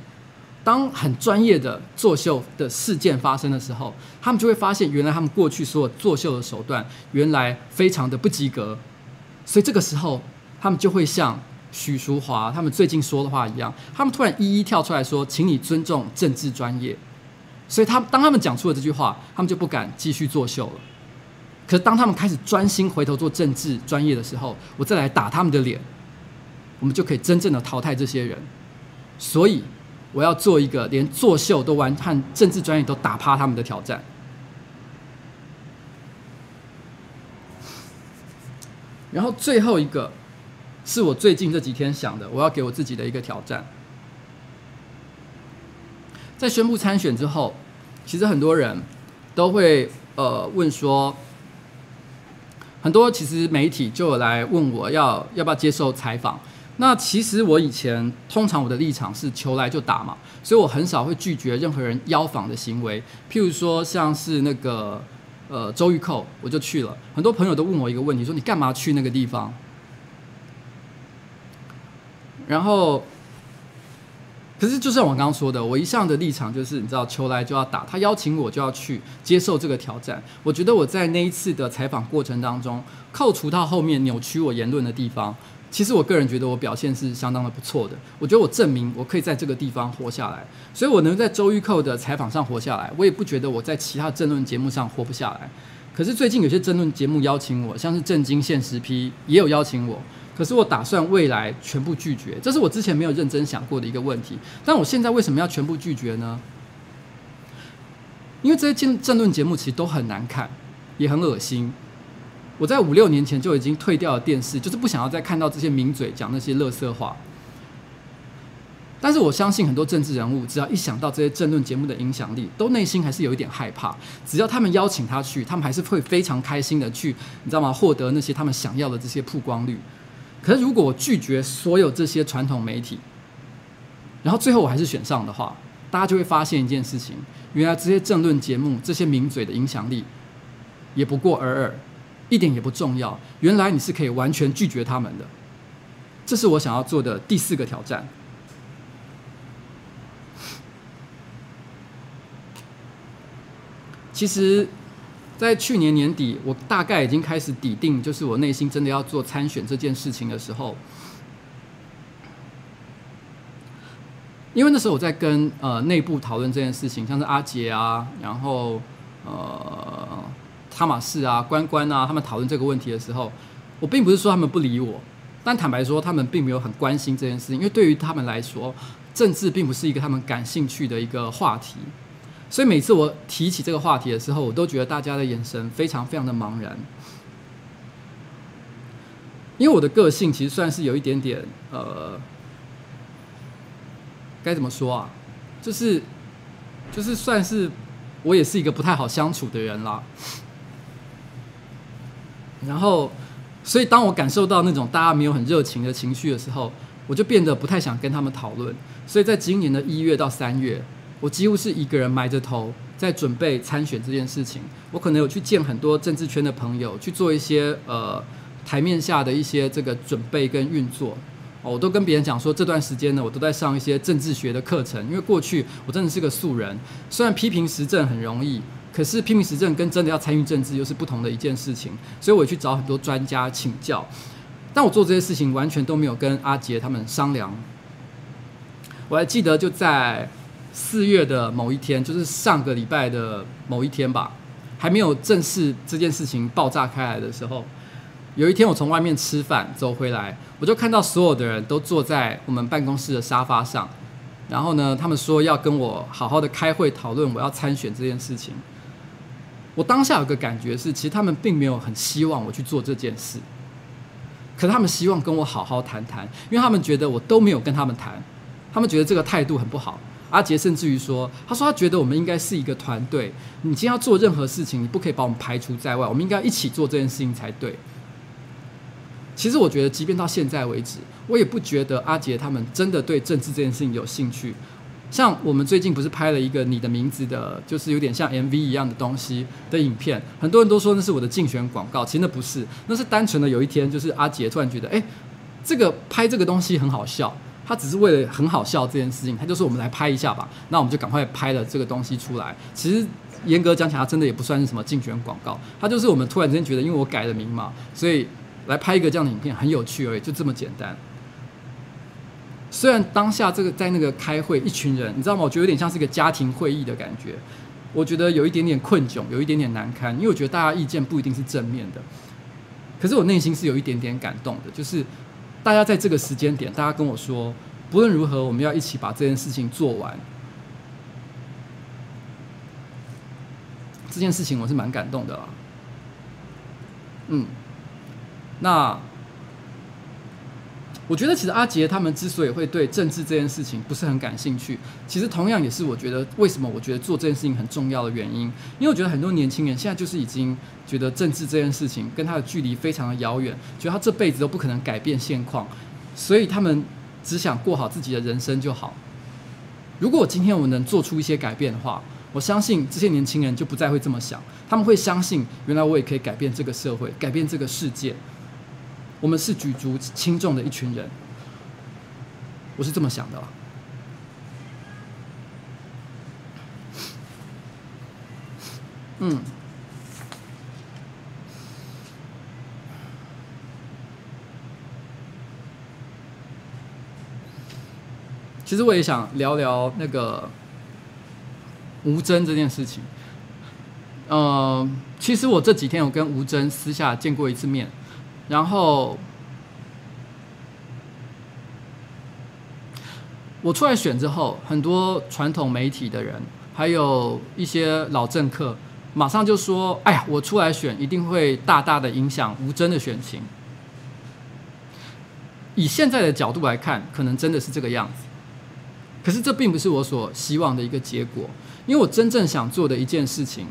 当很专业的作秀的事件发生的时候，他们就会发现，原来他们过去所有作秀的手段，原来非常的不及格。所以这个时候，他们就会像。许淑华他们最近说的话一样，他们突然一一跳出来说：“请你尊重政治专业。”所以，他当他们讲出了这句话，他们就不敢继续作秀了。可是，当他们开始专心回头做政治专业的时候，我再来打他们的脸，我们就可以真正的淘汰这些人。所以，我要做一个连作秀都完和政治专业都打趴他们的挑战。然后，最后一个。是我最近这几天想的，我要给我自己的一个挑战。在宣布参选之后，其实很多人都会呃问说，很多其实媒体就有来问我要要不要接受采访。那其实我以前通常我的立场是求来就打嘛，所以我很少会拒绝任何人邀访的行为。譬如说像是那个呃周玉蔻，我就去了。很多朋友都问我一个问题，说你干嘛去那个地方？然后，可是就像我刚刚说的，我一向的立场就是，你知道，求来就要打，他邀请我就要去接受这个挑战。我觉得我在那一次的采访过程当中，扣除到后面扭曲我言论的地方，其实我个人觉得我表现是相当的不错的。我觉得我证明我可以在这个地方活下来，所以我能在周玉蔻的采访上活下来，我也不觉得我在其他政论节目上活不下来。可是最近有些争论节目邀请我，像是震惊现实批也有邀请我。可是我打算未来全部拒绝，这是我之前没有认真想过的一个问题。但我现在为什么要全部拒绝呢？因为这些政政论节目其实都很难看，也很恶心。我在五六年前就已经退掉了电视，就是不想要再看到这些名嘴讲那些垃圾话。但是我相信很多政治人物，只要一想到这些政论节目的影响力，都内心还是有一点害怕。只要他们邀请他去，他们还是会非常开心的去，你知道吗？获得那些他们想要的这些曝光率。可是如果我拒绝所有这些传统媒体，然后最后我还是选上的话，大家就会发现一件事情：原来这些政论节目、这些名嘴的影响力，也不过尔尔，一点也不重要。原来你是可以完全拒绝他们的。这是我想要做的第四个挑战。其实，在去年年底，我大概已经开始底定，就是我内心真的要做参选这件事情的时候，因为那时候我在跟呃内部讨论这件事情，像是阿杰啊，然后呃哈马士啊、关关啊，他们讨论这个问题的时候，我并不是说他们不理我，但坦白说，他们并没有很关心这件事情，因为对于他们来说，政治并不是一个他们感兴趣的一个话题。所以每次我提起这个话题的时候，我都觉得大家的眼神非常非常的茫然，因为我的个性其实算是有一点点呃，该怎么说啊？就是就是算是我也是一个不太好相处的人啦。然后，所以当我感受到那种大家没有很热情的情绪的时候，我就变得不太想跟他们讨论。所以在今年的一月到三月。我几乎是一个人埋着头在准备参选这件事情。我可能有去见很多政治圈的朋友，去做一些呃台面下的一些这个准备跟运作。哦，我都跟别人讲说，这段时间呢，我都在上一些政治学的课程。因为过去我真的是个素人，虽然批评时政很容易，可是批评时政跟真的要参与政治又是不同的一件事情。所以我去找很多专家请教。但我做这些事情完全都没有跟阿杰他们商量。我还记得就在。四月的某一天，就是上个礼拜的某一天吧，还没有正式这件事情爆炸开来的时候，有一天我从外面吃饭走回来，我就看到所有的人都坐在我们办公室的沙发上，然后呢，他们说要跟我好好的开会讨论我要参选这件事情。我当下有个感觉是，其实他们并没有很希望我去做这件事，可是他们希望跟我好好谈谈，因为他们觉得我都没有跟他们谈，他们觉得这个态度很不好。阿杰甚至于说：“他说他觉得我们应该是一个团队，你今天要做任何事情，你不可以把我们排除在外，我们应该一起做这件事情才对。”其实我觉得，即便到现在为止，我也不觉得阿杰他们真的对政治这件事情有兴趣。像我们最近不是拍了一个你的名字的，就是有点像 MV 一样的东西的影片，很多人都说那是我的竞选广告，其实那不是，那是单纯的有一天，就是阿杰突然觉得，哎，这个拍这个东西很好笑。他只是为了很好笑这件事情，他就说我们来拍一下吧，那我们就赶快拍了这个东西出来。其实严格讲起来，真的也不算是什么竞选广告，他就是我们突然之间觉得，因为我改了名嘛，所以来拍一个这样的影片很有趣而已，就这么简单。虽然当下这个在那个开会，一群人，你知道吗？我觉得有点像是一个家庭会议的感觉，我觉得有一点点困窘，有一点点难堪，因为我觉得大家意见不一定是正面的，可是我内心是有一点点感动的，就是。大家在这个时间点，大家跟我说，不论如何，我们要一起把这件事情做完。这件事情我是蛮感动的啦。嗯，那。我觉得其实阿杰他们之所以会对政治这件事情不是很感兴趣，其实同样也是我觉得为什么我觉得做这件事情很重要的原因。因为我觉得很多年轻人现在就是已经觉得政治这件事情跟他的距离非常的遥远，觉得他这辈子都不可能改变现况，所以他们只想过好自己的人生就好。如果我今天我能做出一些改变的话，我相信这些年轻人就不再会这么想，他们会相信原来我也可以改变这个社会，改变这个世界。我们是举足轻重的一群人，我是这么想的。嗯，其实我也想聊聊那个吴峥这件事情。嗯，其实我这几天有跟吴峥私下见过一次面。然后我出来选之后，很多传统媒体的人，还有一些老政客，马上就说：“哎呀，我出来选一定会大大的影响吴峥的选情。”以现在的角度来看，可能真的是这个样子。可是这并不是我所希望的一个结果，因为我真正想做的一件事情。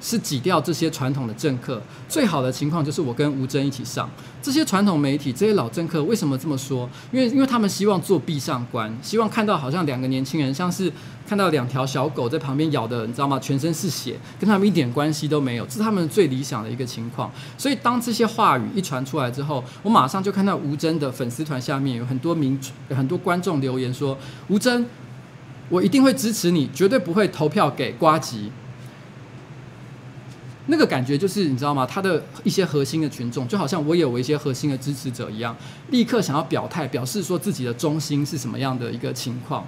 是挤掉这些传统的政客，最好的情况就是我跟吴峥一起上这些传统媒体，这些老政客为什么这么说？因为因为他们希望做壁上观，希望看到好像两个年轻人，像是看到两条小狗在旁边咬的，你知道吗？全身是血，跟他们一点关系都没有，这是他们最理想的一个情况。所以当这些话语一传出来之后，我马上就看到吴峥的粉丝团下面有很多民有很多观众留言说：“吴峥，我一定会支持你，绝对不会投票给瓜吉。”那个感觉就是你知道吗？他的一些核心的群众，就好像我有一些核心的支持者一样，立刻想要表态，表示说自己的中心是什么样的一个情况。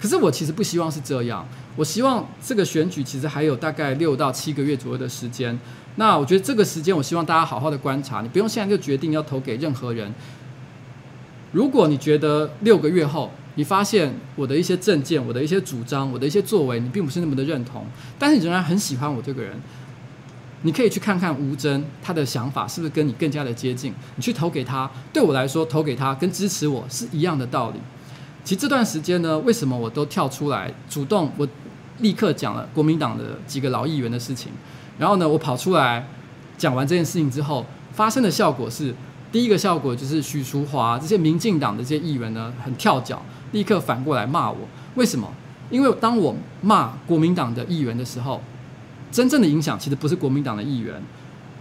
可是我其实不希望是这样，我希望这个选举其实还有大概六到七个月左右的时间。那我觉得这个时间，我希望大家好好的观察，你不用现在就决定要投给任何人。如果你觉得六个月后，你发现我的一些政见、我的一些主张、我的一些作为，你并不是那么的认同，但是你仍然很喜欢我这个人。你可以去看看吴征，他的想法是不是跟你更加的接近？你去投给他，对我来说，投给他跟支持我是一样的道理。其实这段时间呢，为什么我都跳出来主动？我立刻讲了国民党的几个老议员的事情，然后呢，我跑出来讲完这件事情之后，发生的效果是，第一个效果就是许淑华这些民进党的这些议员呢，很跳脚，立刻反过来骂我。为什么？因为当我骂国民党的议员的时候。真正的影响其实不是国民党的议员，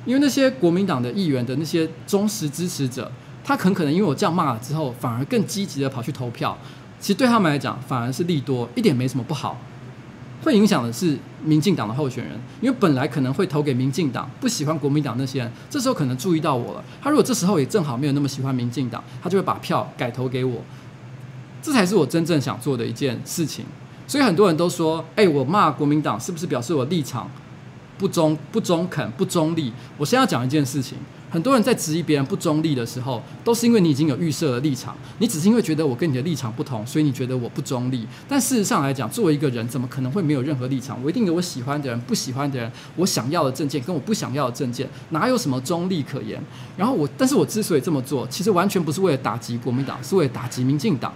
因为那些国民党的议员的那些忠实支持者，他很可能因为我这样骂了之后，反而更积极的跑去投票。其实对他们来讲，反而是利多，一点没什么不好。会影响的是民进党的候选人，因为本来可能会投给民进党，不喜欢国民党那些人，这时候可能注意到我了。他如果这时候也正好没有那么喜欢民进党，他就会把票改投给我。这才是我真正想做的一件事情。所以很多人都说：“哎，我骂国民党是不是表示我立场？”不中不中肯不中立，我先要讲一件事情。很多人在质疑别人不中立的时候，都是因为你已经有预设的立场，你只是因为觉得我跟你的立场不同，所以你觉得我不中立。但事实上来讲，作为一个人，怎么可能会没有任何立场？我一定有我喜欢的人，不喜欢的人，我想要的政见跟我不想要的政见，哪有什么中立可言？然后我，但是我之所以这么做，其实完全不是为了打击国民党，是为了打击民进党。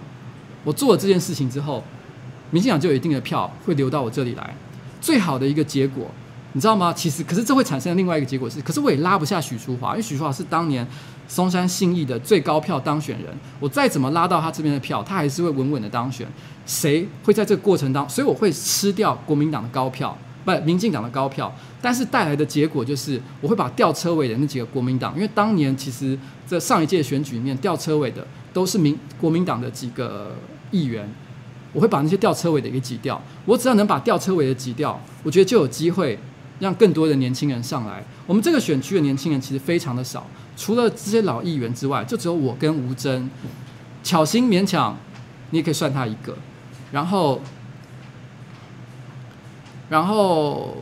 我做了这件事情之后，民进党就有一定的票会流到我这里来。最好的一个结果。你知道吗？其实，可是这会产生另外一个结果是，可是我也拉不下许淑华，因为许淑华是当年松山信义的最高票当选人，我再怎么拉到他这边的票，他还是会稳稳的当选。谁会在这个过程当？所以我会吃掉国民党的高票，不，民进党的高票，但是带来的结果就是，我会把吊车尾的那几个国民党，因为当年其实这上一届选举里面吊车尾的都是民国民党的几个议员，我会把那些吊车尾的给挤掉。我只要能把吊车尾的挤掉，我觉得就有机会。让更多的年轻人上来。我们这个选区的年轻人其实非常的少，除了这些老议员之外，就只有我跟吴峥，巧心勉强，你也可以算他一个。然后，然后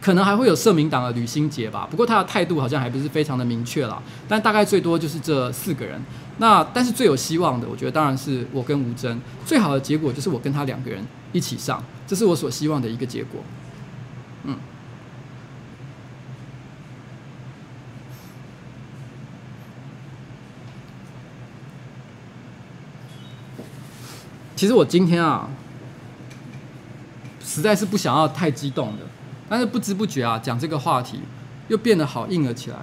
可能还会有社民党的吕新洁吧，不过他的态度好像还不是非常的明确啦。但大概最多就是这四个人。那但是最有希望的，我觉得当然是我跟吴峥。最好的结果就是我跟他两个人一起上，这是我所希望的一个结果。嗯，其实我今天啊，实在是不想要太激动的，但是不知不觉啊，讲这个话题又变得好硬了起来。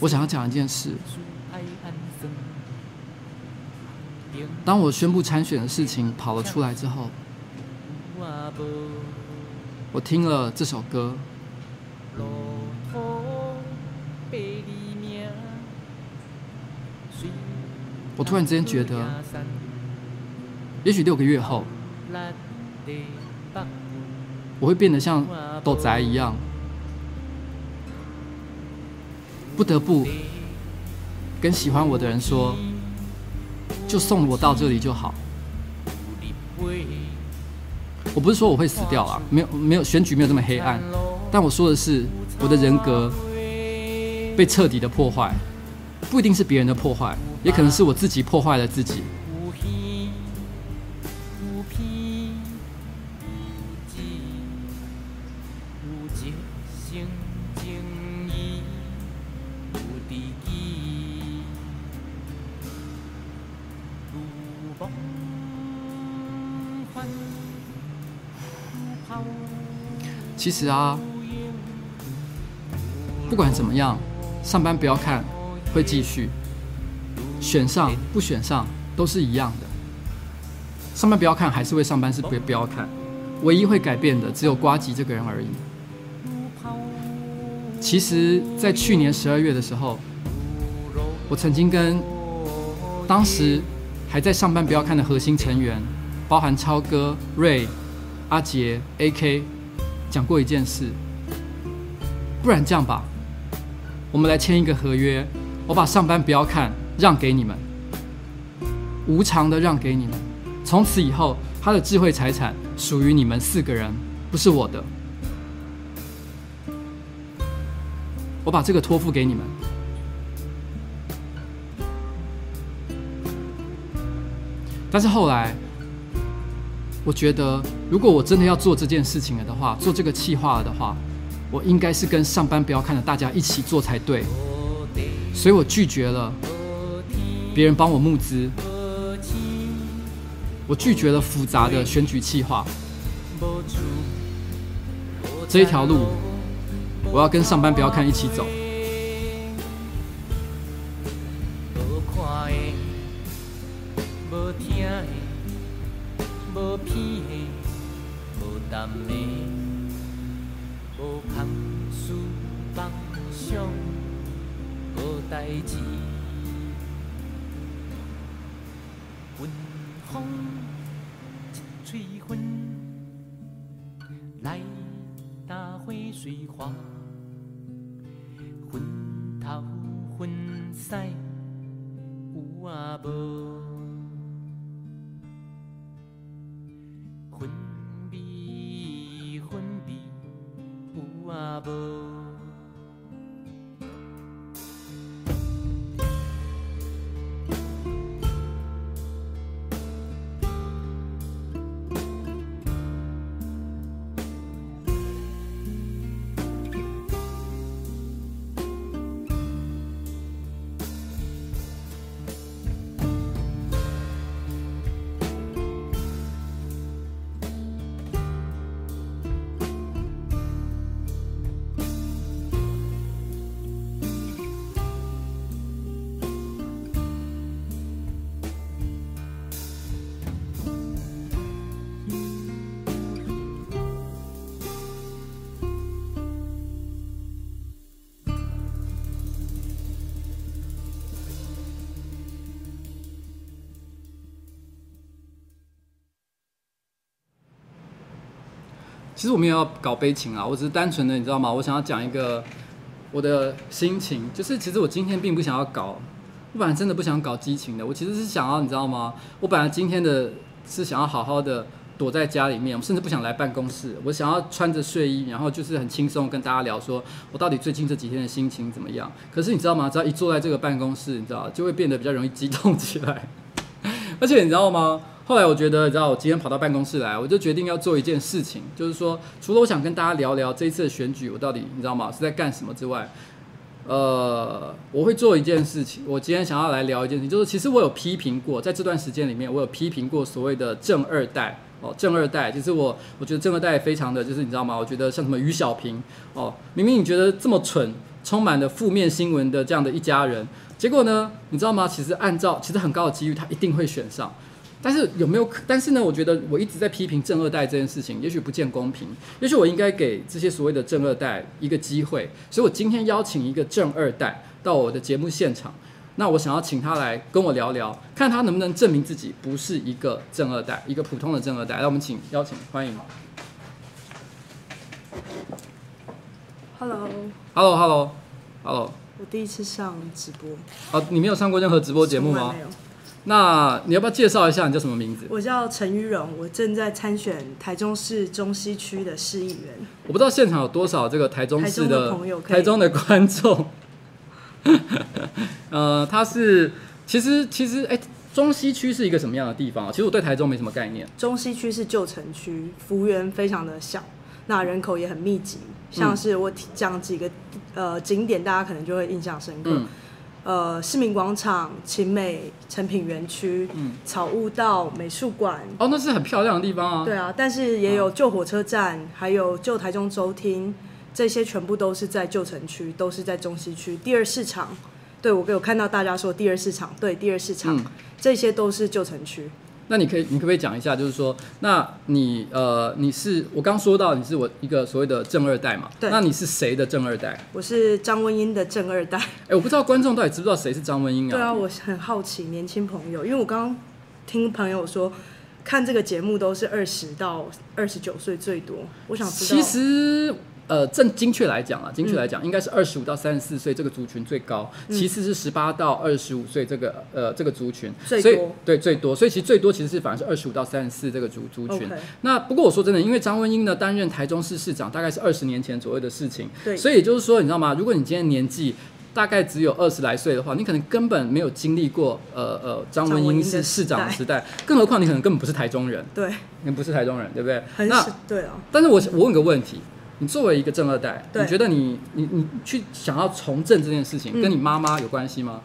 我想要讲一件事。当我宣布参选的事情跑了出来之后，我听了这首歌，我突然之间觉得，也许六个月后，我会变得像斗宅一样。不得不跟喜欢我的人说，就送我到这里就好。我不是说我会死掉啊，没有没有选举没有这么黑暗，但我说的是我的人格被彻底的破坏，不一定是别人的破坏，也可能是我自己破坏了自己。其实啊，不管怎么样，上班不要看，会继续。选上不选上都是一样的。上班不要看，还是会上班，是不不要看。唯一会改变的，只有瓜吉这个人而已。其实，在去年十二月的时候，我曾经跟当时还在上班不要看的核心成员，包含超哥、瑞、阿杰、AK。讲过一件事，不然这样吧，我们来签一个合约，我把上班不要看让给你们，无偿的让给你们，从此以后他的智慧财产属于你们四个人，不是我的，我把这个托付给你们。但是后来。我觉得，如果我真的要做这件事情了的话，做这个企划了的话，我应该是跟上班不要看的大家一起做才对。所以我拒绝了别人帮我募资，我拒绝了复杂的选举企划。这一条路，我要跟上班不要看一起走。淡的，无空思梦想，无代志。云风一吹，云来打花水花。其实我没有要搞悲情啊，我只是单纯的，你知道吗？我想要讲一个我的心情，就是其实我今天并不想要搞，我本来真的不想搞激情的，我其实是想要，你知道吗？我本来今天的是想要好好的躲在家里面，我甚至不想来办公室，我想要穿着睡衣，然后就是很轻松跟大家聊，说我到底最近这几天的心情怎么样？可是你知道吗？只要一坐在这个办公室，你知道，就会变得比较容易激动起来，而且你知道吗？后来我觉得，你知道，我今天跑到办公室来，我就决定要做一件事情，就是说，除了我想跟大家聊聊这一次的选举，我到底你知道吗？是在干什么之外，呃，我会做一件事情。我今天想要来聊一件事情，就是其实我有批评过，在这段时间里面，我有批评过所谓的正二代哦，正二代，其实我我觉得正二代非常的就是你知道吗？我觉得像什么于小平哦，明明你觉得这么蠢，充满了负面新闻的这样的一家人，结果呢，你知道吗？其实按照其实很高的几率，他一定会选上。但是有没有？但是呢，我觉得我一直在批评正二代这件事情，也许不见公平。也许我应该给这些所谓的正二代一个机会。所以我今天邀请一个正二代到我的节目现场，那我想要请他来跟我聊聊，看他能不能证明自己不是一个正二代，一个普通的正二代。那我们请邀请欢迎。Hello，Hello，Hello，Hello。我第一次上直播。哦，你没有上过任何直播节目吗？那你要不要介绍一下你叫什么名字？我叫陈于荣，我正在参选台中市中西区的市议员。我不知道现场有多少这个台中市的台中的朋友，台中的观众。呃，他是其实其实哎，中西区是一个什么样的地方啊？其实我对台中没什么概念。中西区是旧城区，幅员非常的小，那人口也很密集。像是我讲几个呃景点，大家可能就会印象深刻。嗯、呃，市民广场、勤美成品园区、嗯、草悟道美术馆。哦，那是很漂亮的地方啊。对啊，但是也有旧火车站，嗯、还有旧台中州厅，这些全部都是在旧城区，都是在中西区。第二市场，对，我有看到大家说第二市场，对，第二市场，嗯、这些都是旧城区。那你可以，你可不可以讲一下，就是说，那你呃，你是我刚说到你是我一个所谓的正二代嘛？对。那你是谁的正二代？我是张文英的正二代。哎、欸，我不知道观众到底知不知道谁是张文英啊？对啊，我很好奇年轻朋友，因为我刚刚听朋友说，看这个节目都是二十到二十九岁最多，我想知道。其实。呃，正精确来讲啊，精确来讲，应该是二十五到三十四岁这个族群最高，嗯、其次是十八到二十五岁这个呃这个族群，所以对最多，所以其实最多其实是反而是二十五到三十四这个族族群。那不过我说真的，因为张文英呢担任台中市市长，大概是二十年前左右的事情，对，所以也就是说，你知道吗？如果你今天年纪大概只有二十来岁的话，你可能根本没有经历过呃呃张文英是市长的时代，更何况你可能根本不是台中人，对，你不是台中人，对不对？很那对啊。但是我我问个问题。你作为一个正二代，你觉得你你你去想要从政这件事情，嗯、跟你妈妈有关系吗？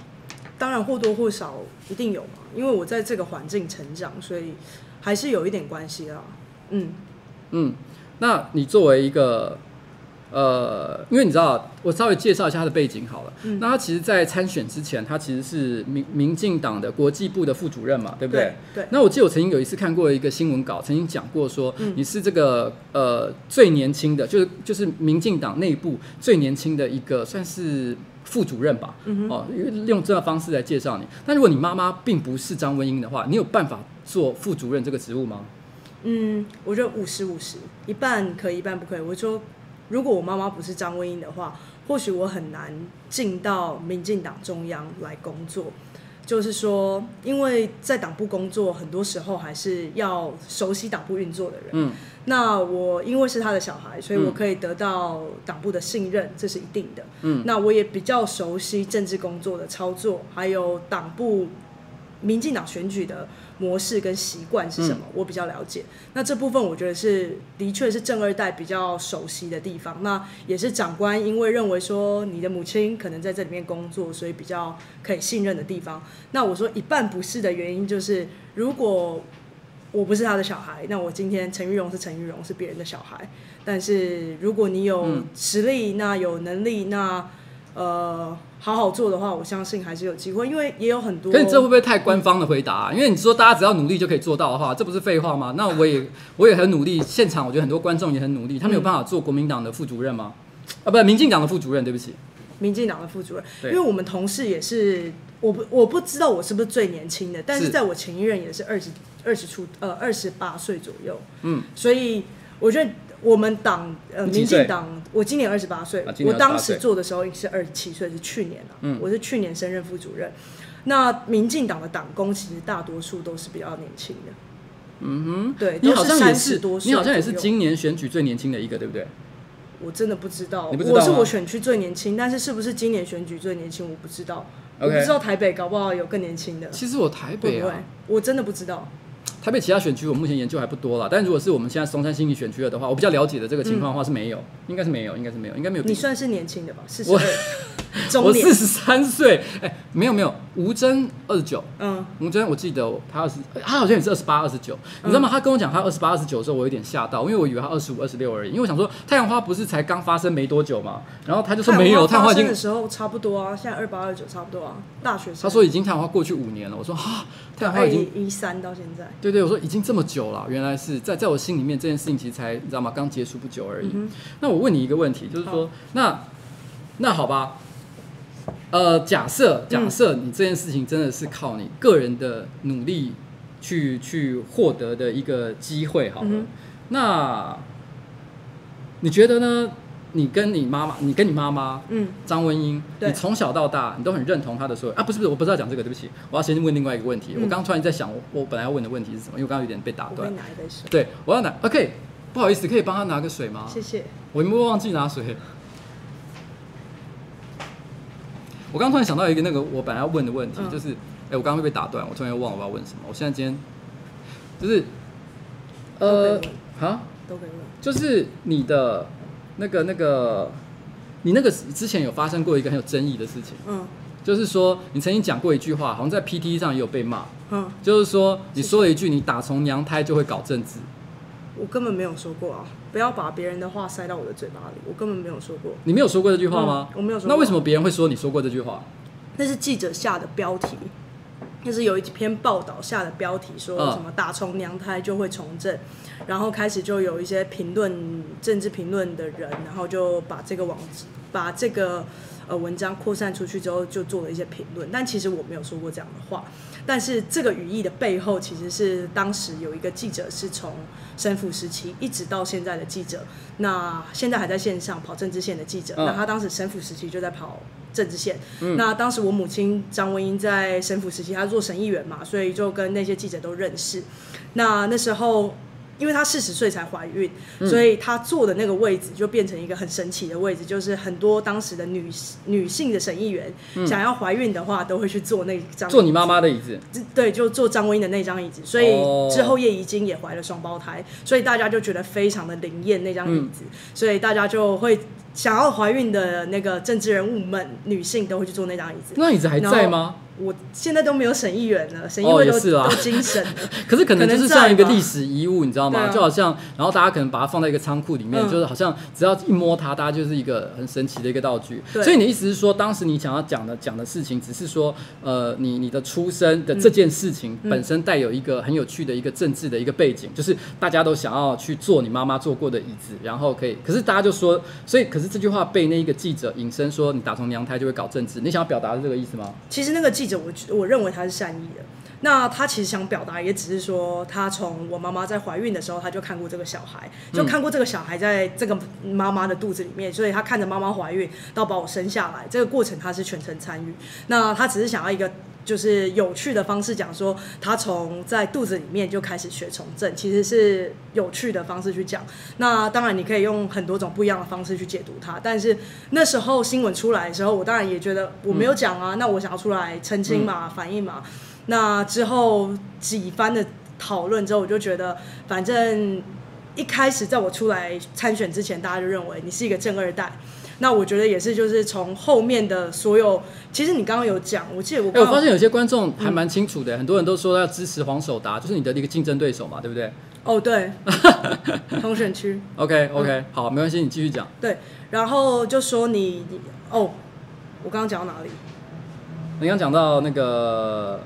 当然或多或少一定有嘛，因为我在这个环境成长，所以还是有一点关系啦。嗯嗯，那你作为一个。呃，因为你知道，我稍微介绍一下他的背景好了。嗯、那他其实，在参选之前，他其实是民民进党的国际部的副主任嘛，对不对？对。对，那我记得我曾经有一次看过一个新闻稿，曾经讲过说，嗯、你是这个呃最年轻的，就是就是民进党内部最年轻的一个，算是副主任吧。哦，用这个方式来介绍你。但如果你妈妈并不是张文英的话，你有办法做副主任这个职务吗？嗯，我觉得五十五十，一半可以，一半不可以。我说。如果我妈妈不是张文英的话，或许我很难进到民进党中央来工作。就是说，因为在党部工作，很多时候还是要熟悉党部运作的人。嗯，那我因为是他的小孩，所以我可以得到党部的信任，这是一定的。嗯，那我也比较熟悉政治工作的操作，还有党部民进党选举的。模式跟习惯是什么？我比较了解。嗯、那这部分我觉得是的确是正二代比较熟悉的地方。那也是长官因为认为说你的母亲可能在这里面工作，所以比较可以信任的地方。那我说一半不是的原因就是，如果我不是他的小孩，那我今天陈玉荣是陈玉荣，是别人的小孩。但是如果你有实力，那有能力，那呃。好好做的话，我相信还是有机会，因为也有很多。可你这会不会太官方的回答因为你说大家只要努力就可以做到的话，这不是废话吗？那我也我也很努力，现场我觉得很多观众也很努力，他们有办法做国民党的副主任吗？啊，不是民进党的副主任，对不起，民进党的副主任。因为我们同事也是，我不我不知道我是不是最年轻的，但是在我前一任也是二十二十出呃二十八岁左右，嗯，所以我觉得。我们党呃，民进党，我今年二十八岁，我当时做的时候是二十七岁，是去年了。嗯，我是去年升任副主任。那民进党的党工其实大多数都是比较年轻的。嗯哼，对，你好像也是，多你好像也是今年选举最年轻的一个，对不对？我真的不知道，知道，我是我选区最年轻，但是是不是今年选举最年轻，我不知道。我不知道台北搞不好有更年轻的。其实我台北啊，我真的不知道。台北其他选区我目前研究还不多了，但如果是我们现在松山新义选区的话，我比较了解的这个情况的话是没有，嗯、应该是没有，应该是没有，应该没有。你算是年轻的吧？四十我我四十三岁，哎，没有没有，吴峥二十九，嗯，吴峥我记得他二十，他好像也是二十八、二十九，你知道吗？他跟我讲他二十八、二十九的时候，我有点吓到，因为我以为他二十五、二十六而已，因为我想说太阳花不是才刚发生没多久嘛，然后他就说没有，太阳花已经的时候差不多啊，现在二八、二九差不多啊，大学生。他说已经太阳花过去五年了，我说哈，太阳花已经一三到现在，对对，我说已经这么久了，原来是在在我心里面这件事情其实才你知道吗？刚结束不久而已。嗯、那我问你一个问题，就是说那那好吧。呃，假设假设你这件事情真的是靠你个人的努力去去获得的一个机会，好了，嗯、那你觉得呢？你跟你妈妈，你跟你妈妈，嗯，张文英，你从小到大，你都很认同她的所有啊？不是不是，我不知道讲这个，对不起，我要先问另外一个问题。嗯、我刚突然在想，我我本来要问的问题是什么？因为我刚刚有点被打断。拿一杯水。对，我要拿。OK，不好意思，可以帮他拿个水吗？谢谢。我有没有忘记拿水？我刚刚突然想到一个那个我本来要问的问题，嗯。就是，哎、我刚刚会被打断，我突然又忘了我要问什么。我现在今天就是，呃都可以，啊，都可以问。就是你的那个那个，你那个之前有发生过一个很有争议的事情，嗯。就是说你曾经讲过一句话，好像在 PT 上也有被骂，嗯，就是说你说了一句你打从娘胎就会搞政治，我根本没有说过啊！不要把别人的话塞到我的嘴巴里，我根本没有说过。你没有说过这句话吗？嗯我没有说过那为什么别人会说你说过这句话？那是记者下的标题，那是有一篇报道下的标题，说嗯什么打从娘胎就会从政，然后开始就有一些评论政治评论的人，然后就把这个网把这个呃文章扩散出去之后，就做了一些评论。但其实我没有说过这样的话，但是这个语义的背后，其实是当时有一个记者是从神府时期一直到现在的记者，那现在还在线上跑政治线的记者，嗯那他当时神府时期就在跑政治线。嗯那当时我母亲张文英在省府时期，她做省议员嘛，所以就跟那些记者都认识。那那时候，因为她四十岁才怀孕，嗯。所以她坐的那个位置就变成一个很神奇的位置，就是很多当时的女女性的审议员、想要怀孕的话，都会去坐那张嗯坐你妈妈的椅子，对，就坐张文英的那张椅子，所以哦。之后叶宜晶也怀了双胞胎，所以大家就觉得非常的灵验那张椅子，所以大家就会想要怀孕的那个政治人物们，女性都会去坐那张椅子。那椅子还在吗？我现在都没有省议员了，省议哦会都、也是啊都精神了。可是可能就是像一个历史遗物，你知道吗？啊就好像，然后大家可能把它放在一个仓库里面，嗯就是好像只要一摸它，大家就是一个很神奇的一个道具。对所以你的意思是说，当时你想要讲的讲的事情，只是说，呃，你你的出生的这件事情嗯本身带有一个很有趣的一个政治的一个背景，就是大家都想要去坐你妈妈坐过的椅子，然后可以，可是大家就说，所以可是这句话被那一个记者引申说，你打从娘胎就会搞政治，你想要表达的这个意思吗？其实那个记者我，我认为他是善意的。那他其实想表达，也只是说，他从我妈妈在怀孕的时候，他就看过这个小孩，就看过这个小孩在这个妈妈的肚子里面，所以他看着妈妈怀孕到把我生下来，这个过程他是全程参与。那他只是想要一个就是有趣的方式讲说，他从在肚子里面就开始学从政，其实是有趣的方式去讲。那当然你可以用很多种不一样的方式去解读它，但是那时候新闻出来的时候，我当然也觉得我没有讲啊，那我想要出来澄清嘛，反应嘛。那之后几番的讨论之后，我就觉得，反正一开始在我出来参选之前，大家就认为你是一个正二代。那我觉得也是，就是从后面的所有，其实你刚刚有讲，我记得我我发现有些观众还蛮清楚的、很多人都说要支持黄守达，就是你的一个竞争对手嘛，对不对哦，对，同选区。？OK OK，、好，没关系，你继续讲。对，然后就说你你哦，我刚刚讲到哪里？你刚讲到那个，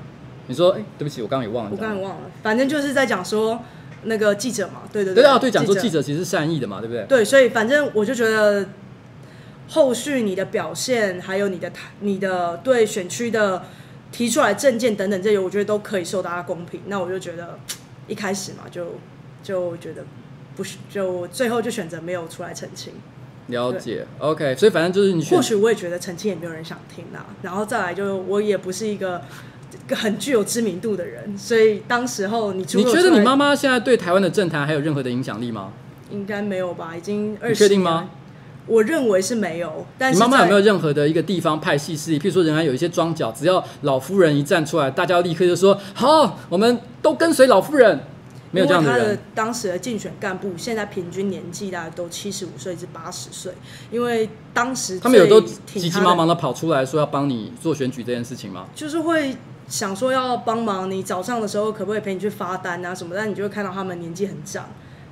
你说，哎、对不起，我刚刚也忘了。我刚也忘了，反正就是在讲说那个记者嘛，对对对啊，对，讲说记者其实是善意的嘛，对不对？对，所以反正我就觉得后续你的表现，还有你的你的对选区的提出来政见等等这些，我觉得都可以受大家公平。那我就觉得 一开始嘛，就就觉得不是，就最后就选择没有出来澄清。了解，OK，所以反正就是你选或许我也觉得澄清也没有人想听啦。然后再来就我也不是一个很具有知名度的人，所以当时候你你觉得你妈妈现在对台湾的政坛还有任何的影响力吗？应该没有吧？已经二你十，确定吗？我认为是没有。但是你妈妈有没有任何的一个地方派系势力？譬如说，仍然有一些庄脚，只要老夫人一站出来，大家立刻就说好，我们都跟随老夫人。没有这样因为他的人。当时的竞选干部现在平均年纪大概都七十五岁至八十岁，因为当时他们有都急急忙忙的跑出来说要帮你做选举这件事情吗？就是会想说要帮忙你早上的时候可不可以陪你去发单啊什么，但你就会看到他们年纪很长，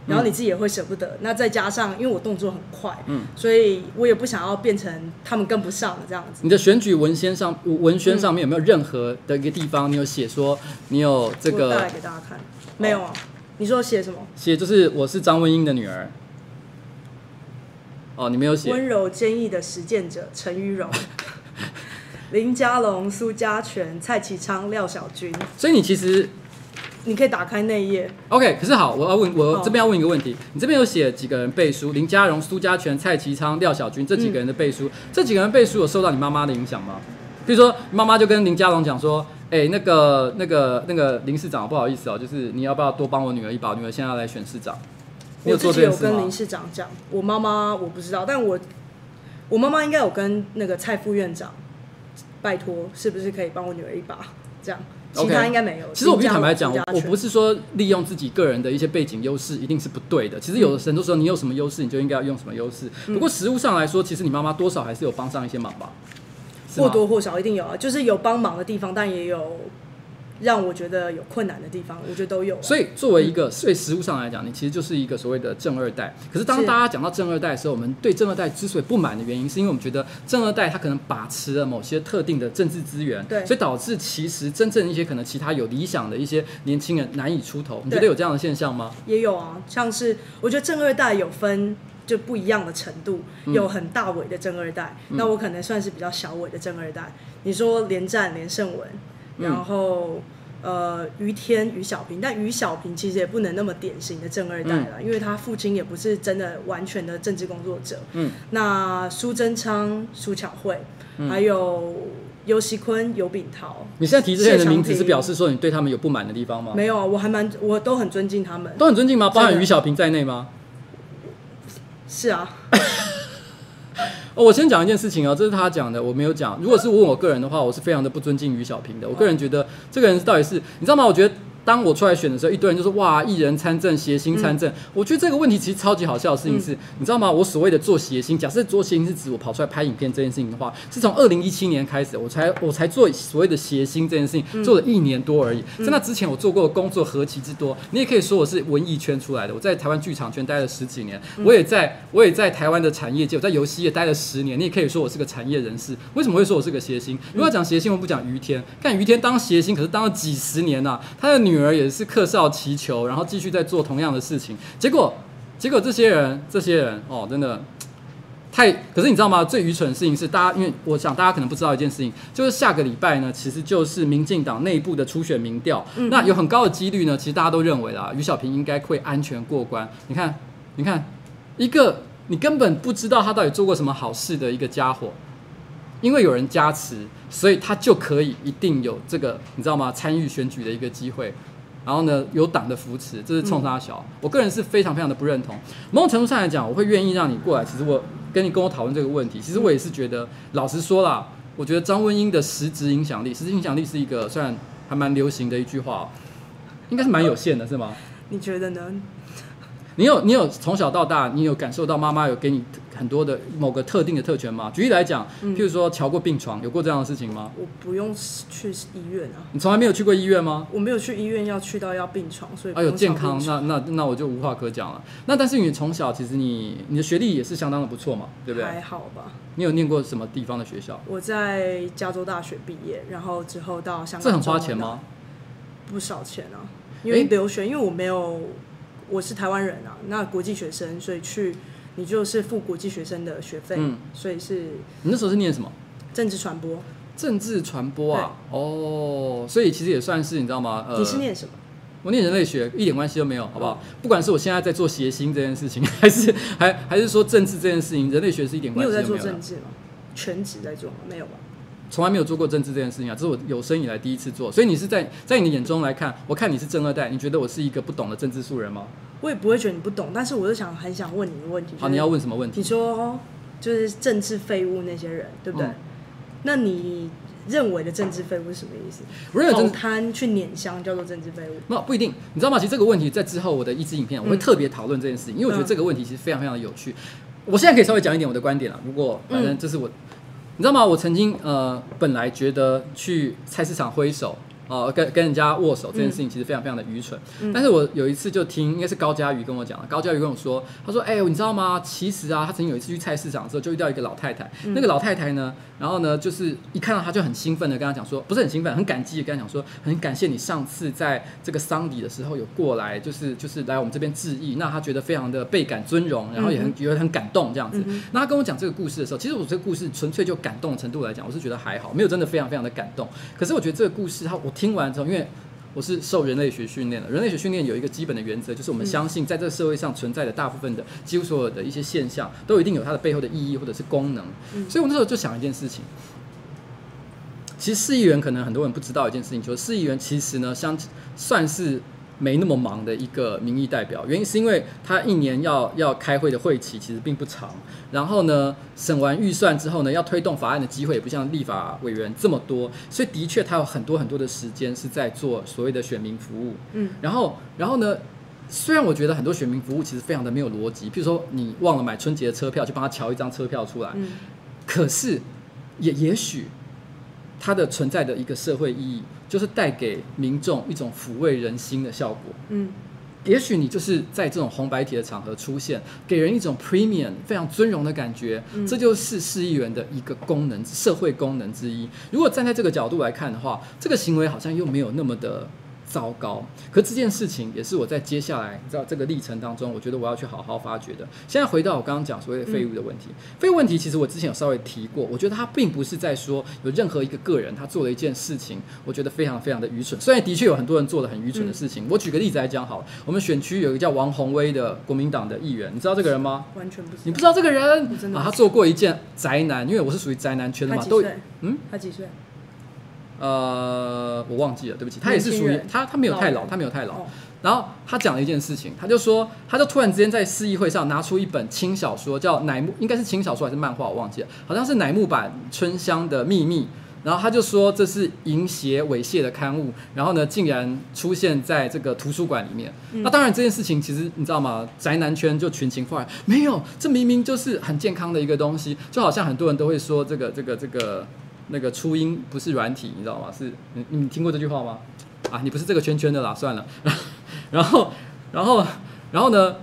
然后你自己也会舍不得。那再加上因为我动作很快，嗯，所以我也不想要变成他们跟不上的这样子。你的选举文宣上文宣上面有没有任何的一个地方，你有写说你有这我带个来给大家看，没有啊？你说写什么？写就是我是张文英的女儿。哦，你没有写。温柔坚毅的实践者陈于荣、林佳龙、苏家全、蔡其昌、廖小军，所以你其实你可以打开那一页。OK，可是好，我要问，我好这边要问一个问题，你这边有写几个人背书？林佳荣、苏家全、蔡其昌、廖小军这几个人的背书，这几个人背书有受到你妈妈的影响吗？比如说，妈妈就跟林佳荣讲说，哎、那个、那个、那个林市长，不好意思哦，就是你要不要多帮我女儿一把？我女儿现在要来选市长。你有我自己做这件事吗有跟林？市长讲，我妈妈我不知道，但我我妈妈应该有跟那个蔡副院长拜托，是不是可以帮我女儿一把？这样.其他应该没有。其实我必须坦白讲，我我不是说利用自己个人的一些背景优势一定是不对的。其实有的很多时候，你有什么优势，你就应该要用什么优势。不过实物上来说，其实你妈妈多少还是有帮上一些忙吧？或多或少一定有啊，就是有帮忙的地方，但也有。让我觉得有困难的地方，我觉得都有。所以作为一个，所以实物上来讲，你其实就是一个所谓的正二代。可是当大家讲到正二代的时候，我们对正二代之所以不满的原因，是因为我们觉得正二代他可能把持了某些特定的政治资源，对，所以导致其实真正一些可能其他有理想的一些年轻人难以出头。你觉得有这样的现象吗？也有啊，像是我觉得正二代有分就不一样的程度，有很大尾的正二代，嗯、那我可能算是比较小尾的正二代。你说连战、连胜文。然后，呃，于天、于小平，但于小平其实也不能那么典型的正二代了，嗯、因为他父亲也不是真的完全的政治工作者。嗯，那苏贞昌、苏巧慧，嗯、还有尤熙坤、尤炳涛，你现在提这些人的名字，是表示说你对他们有不满的地方吗？没有啊，我还蛮，我都很尊敬他们，都很尊敬吗？包含于小平在内吗？是啊。哦，我先讲一件事情哦，这是他讲的，我没有讲。如果是问我个人的话，我是非常的不尊敬于小平的。我个人觉得这个人到底是，你知道吗？我觉得。当我出来选的时候，一堆人就说：“哇，艺人参政，谐星参政。嗯”我觉得这个问题其实超级好笑的事情是，嗯、你知道吗？我所谓的做谐星，假设做谐星是指我跑出来拍影片这件事情的话，是从二零一七年开始，我才我才做所谓的谐星这件事情，嗯、做了一年多而已。在那之前，我做过的工作何其之多，你也可以说我是文艺圈出来的。我在台湾剧场圈待了十几年，我也在我也在台湾的产业界，我在游戏业待了十年。你也可以说我是个产业人士。为什么会说我是个谐星？如果要讲谐星，我不讲于天。看于天当谐星，可是当了几十年呐、啊，他的女儿也是客。少祈求，然后继续在做同样的事情，结果，结果这些人，这些人哦，真的太……可是你知道吗？最愚蠢的事情是，大家因为我想大家可能不知道一件事情，就是下个礼拜呢，其实就是民进党内部的初选民调，嗯、那有很高的几率呢，其实大家都认为啦，于小平应该会安全过关。你看，你看，一个你根本不知道他到底做过什么好事的一个家伙，因为有人加持，所以他就可以一定有这个，你知道吗？参与选举的一个机会。然后呢，有党的扶持，这是冲他小。嗯、我个人是非常非常的不认同。某种程度上来讲，我会愿意让你过来。其实我跟你跟我讨论这个问题，其实我也是觉得，老实说啦，我觉得张文英的实质影响力，实质影响力是一个虽然还蛮流行的一句话，应该是蛮有限的，是吗？你觉得呢？你有你有从小到大，你有感受到妈妈有给你很多的某个特定的特权吗？举例来讲，譬如说瞧过病床，有过这样的事情吗？我不用去医院啊。你从来没有去过医院吗？我没有去医院，要去到要病床，所以哎呦健康，那那那我就无话可讲了。那但是你从小其实你你的学历也是相当的不错嘛，对不对？还好吧。你有念过什么地方的学校？我在加州大学毕业，然后之后到香港。这很花钱吗？不少钱啊，因为留学，因为我没有。我是台湾人啊，那国际学生，所以去你就是付国际学生的学费，嗯，所以是。你那时候是念什么？政治传播。政治传播啊，哦，所以其实也算是你知道吗？呃，你是念什么？我念人类学，一点关系都没有，好不好？嗯，不管是我现在在做谐星这件事情，还是还还是说政治这件事情，人类学是一点关系都没有。你有在做政治吗？全职在做吗？没有吧？从来没有做过政治这件事情啊，这是我有生以来第一次做。所以你是在在你的眼中来看，我看你是正二代，你觉得我是一个不懂的政治素人吗？我也不会觉得你不懂，但是我就想很想问你一个问题。好，你要问什么问题？你说就是政治废物那些人，对不对？嗯、那你认为的政治废物是什么意思？我认为跑摊去碾香叫做政治废物？那不一定，你知道吗？其实这个问题在之后我的一支影片我会特别讨论这件事情，嗯、因为我觉得这个问题其实非常非常的有趣。我现在可以稍微讲一点我的观点了。如果反正这是我。嗯你知道吗？我曾经呃，本来觉得去菜市场挥手。哦，跟跟人家握手这件事情其实非常非常的愚蠢。嗯、但是我有一次就听，应该是高嘉瑜跟我讲了。高嘉瑜跟我说，他说：“哎、欸，你知道吗？其实啊，他曾经有一次去菜市场的时候，就遇到一个老太太。嗯、那个老太太呢，然后呢，就是一看到他就很兴奋的跟他讲说，不是很兴奋，很感激的跟他讲说，很感谢你上次在这个丧礼的时候有过来，就是就是来我们这边致意。那他觉得非常的倍感尊荣，然后也很觉得很感动这样子。嗯、那他跟我讲这个故事的时候，其实我这个故事纯粹就感动的程度来讲，我是觉得还好，没有真的非常非常的感动。可是我觉得这个故事，他我听完之后，因为我是受人类学训练的，人类学训练有一个基本的原则，就是我们相信在这个社会上存在的大部分的几乎所有的一些现象，都一定有它的背后的意义或者是功能。所以我那时候就想一件事情，其实市议员可能很多人不知道一件事情，就是市议员其实呢，相算是没那么忙的一个民意代表。原因是因为他一年要要开会的会期其实并不长，然后呢，审完预算之后呢，要推动法案的机会也不像立法委员这么多，所以的确他有很多很多的时间是在做所谓的选民服务。嗯，然后然后呢，虽然我觉得很多选民服务其实非常的没有逻辑，譬如说你忘了买春节的车票，就帮他瞧一张车票出来，嗯，可是也也许。它的存在的一个社会意义，就是带给民众一种抚慰人心的效果。嗯，也许你就是在这种红白帖的场合出现，给人一种 premium 非常尊荣的感觉。嗯，这就是市议员的一个功能，社会功能之一。如果站在这个角度来看的话，这个行为好像又没有那么的。糟糕，可这件事情也是我在接下来你知道这个历程当中，我觉得我要去好好发掘的。现在回到我刚刚讲所谓的废物的问题，废物问题其实我之前有稍微提过，我觉得他并不是在说有任何一个个人他做了一件事情，我觉得非常非常的愚蠢。虽然的确有很多人做了很愚蠢的事情，我举个例子来讲好了，我们选区有一个叫王宏威的国民党的议员，你知道这个人吗？完全不知道。你不知道这个人啊？他做过一件宅男，因为我是属于宅男圈的嘛，都嗯，他几岁？呃，我忘记了，对不起，他也是属于他，他没有太老，他没有太老。然后他讲了一件事情，他就说，他就突然之间在市议会上拿出一本轻小说，叫乃木，应该是轻小说还是漫画，我忘记了，好像是乃木坂春香的秘密。然后他就说这是淫邪猥亵的刊物，然后呢，竟然出现在这个图书馆里面。那当然这件事情其实你知道吗？宅男圈就群情哗然，没有，这明明就是很健康的一个东西，就好像很多人都会说这个这个这个。那个初音不是软体，你知道吗？是你你听过这句话吗？啊，你不是这个圈圈的啦，算了。然后，然后，然后呢？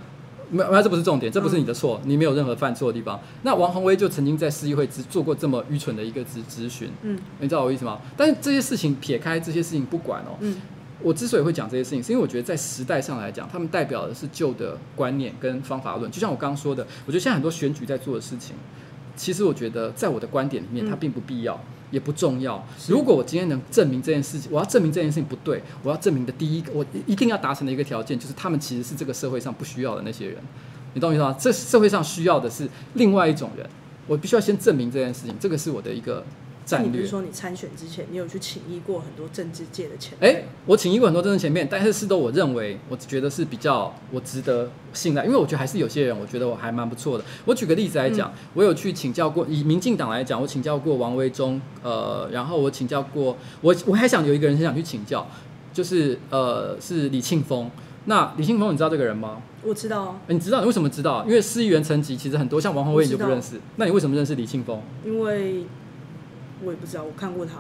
没，没，这不是重点，这不是你的错，你没有任何犯错的地方。那王宏威就曾经在市议会只做过这么愚蠢的一个咨咨询，嗯，你知道我意思吗？但是这些事情撇开这些事情不管哦，嗯，我之所以会讲这些事情，是因为我觉得在时代上来讲，他们代表的是旧的观念跟方法论。就像我刚刚说的，我觉得现在很多选举在做的事情。其实我觉得，在我的观点里面，它并不必要，嗯、也不重要。如果我今天能证明这件事情，我要证明这件事情不对，我要证明的第一个，我一定要达成的一个条件，就是他们其实是这个社会上不需要的那些人。你懂我意思吗？这社会上需要的是另外一种人，我必须要先证明这件事情。这个是我的一个。你不是说你参选之前，你有去请益过很多政治界的前辈？哎、欸，我请益过很多政治前辈，但是是都我认为，我觉得是比较我值得信赖，因为我觉得还是有些人，我觉得我还蛮不错的。我举个例子来讲，嗯、我有去请教过，以民进党来讲，我请教过王维忠，呃，然后我请教过，我我还想有一个人很想去请教，就是呃，是李庆峰。那李庆峰，你知道这个人吗？我知道啊。欸、你知道？你为什么知道？因为市议员层级其实很多，像王宏威你就不认识。那你为什么认识李庆峰？因为。我也不知道，我看过他，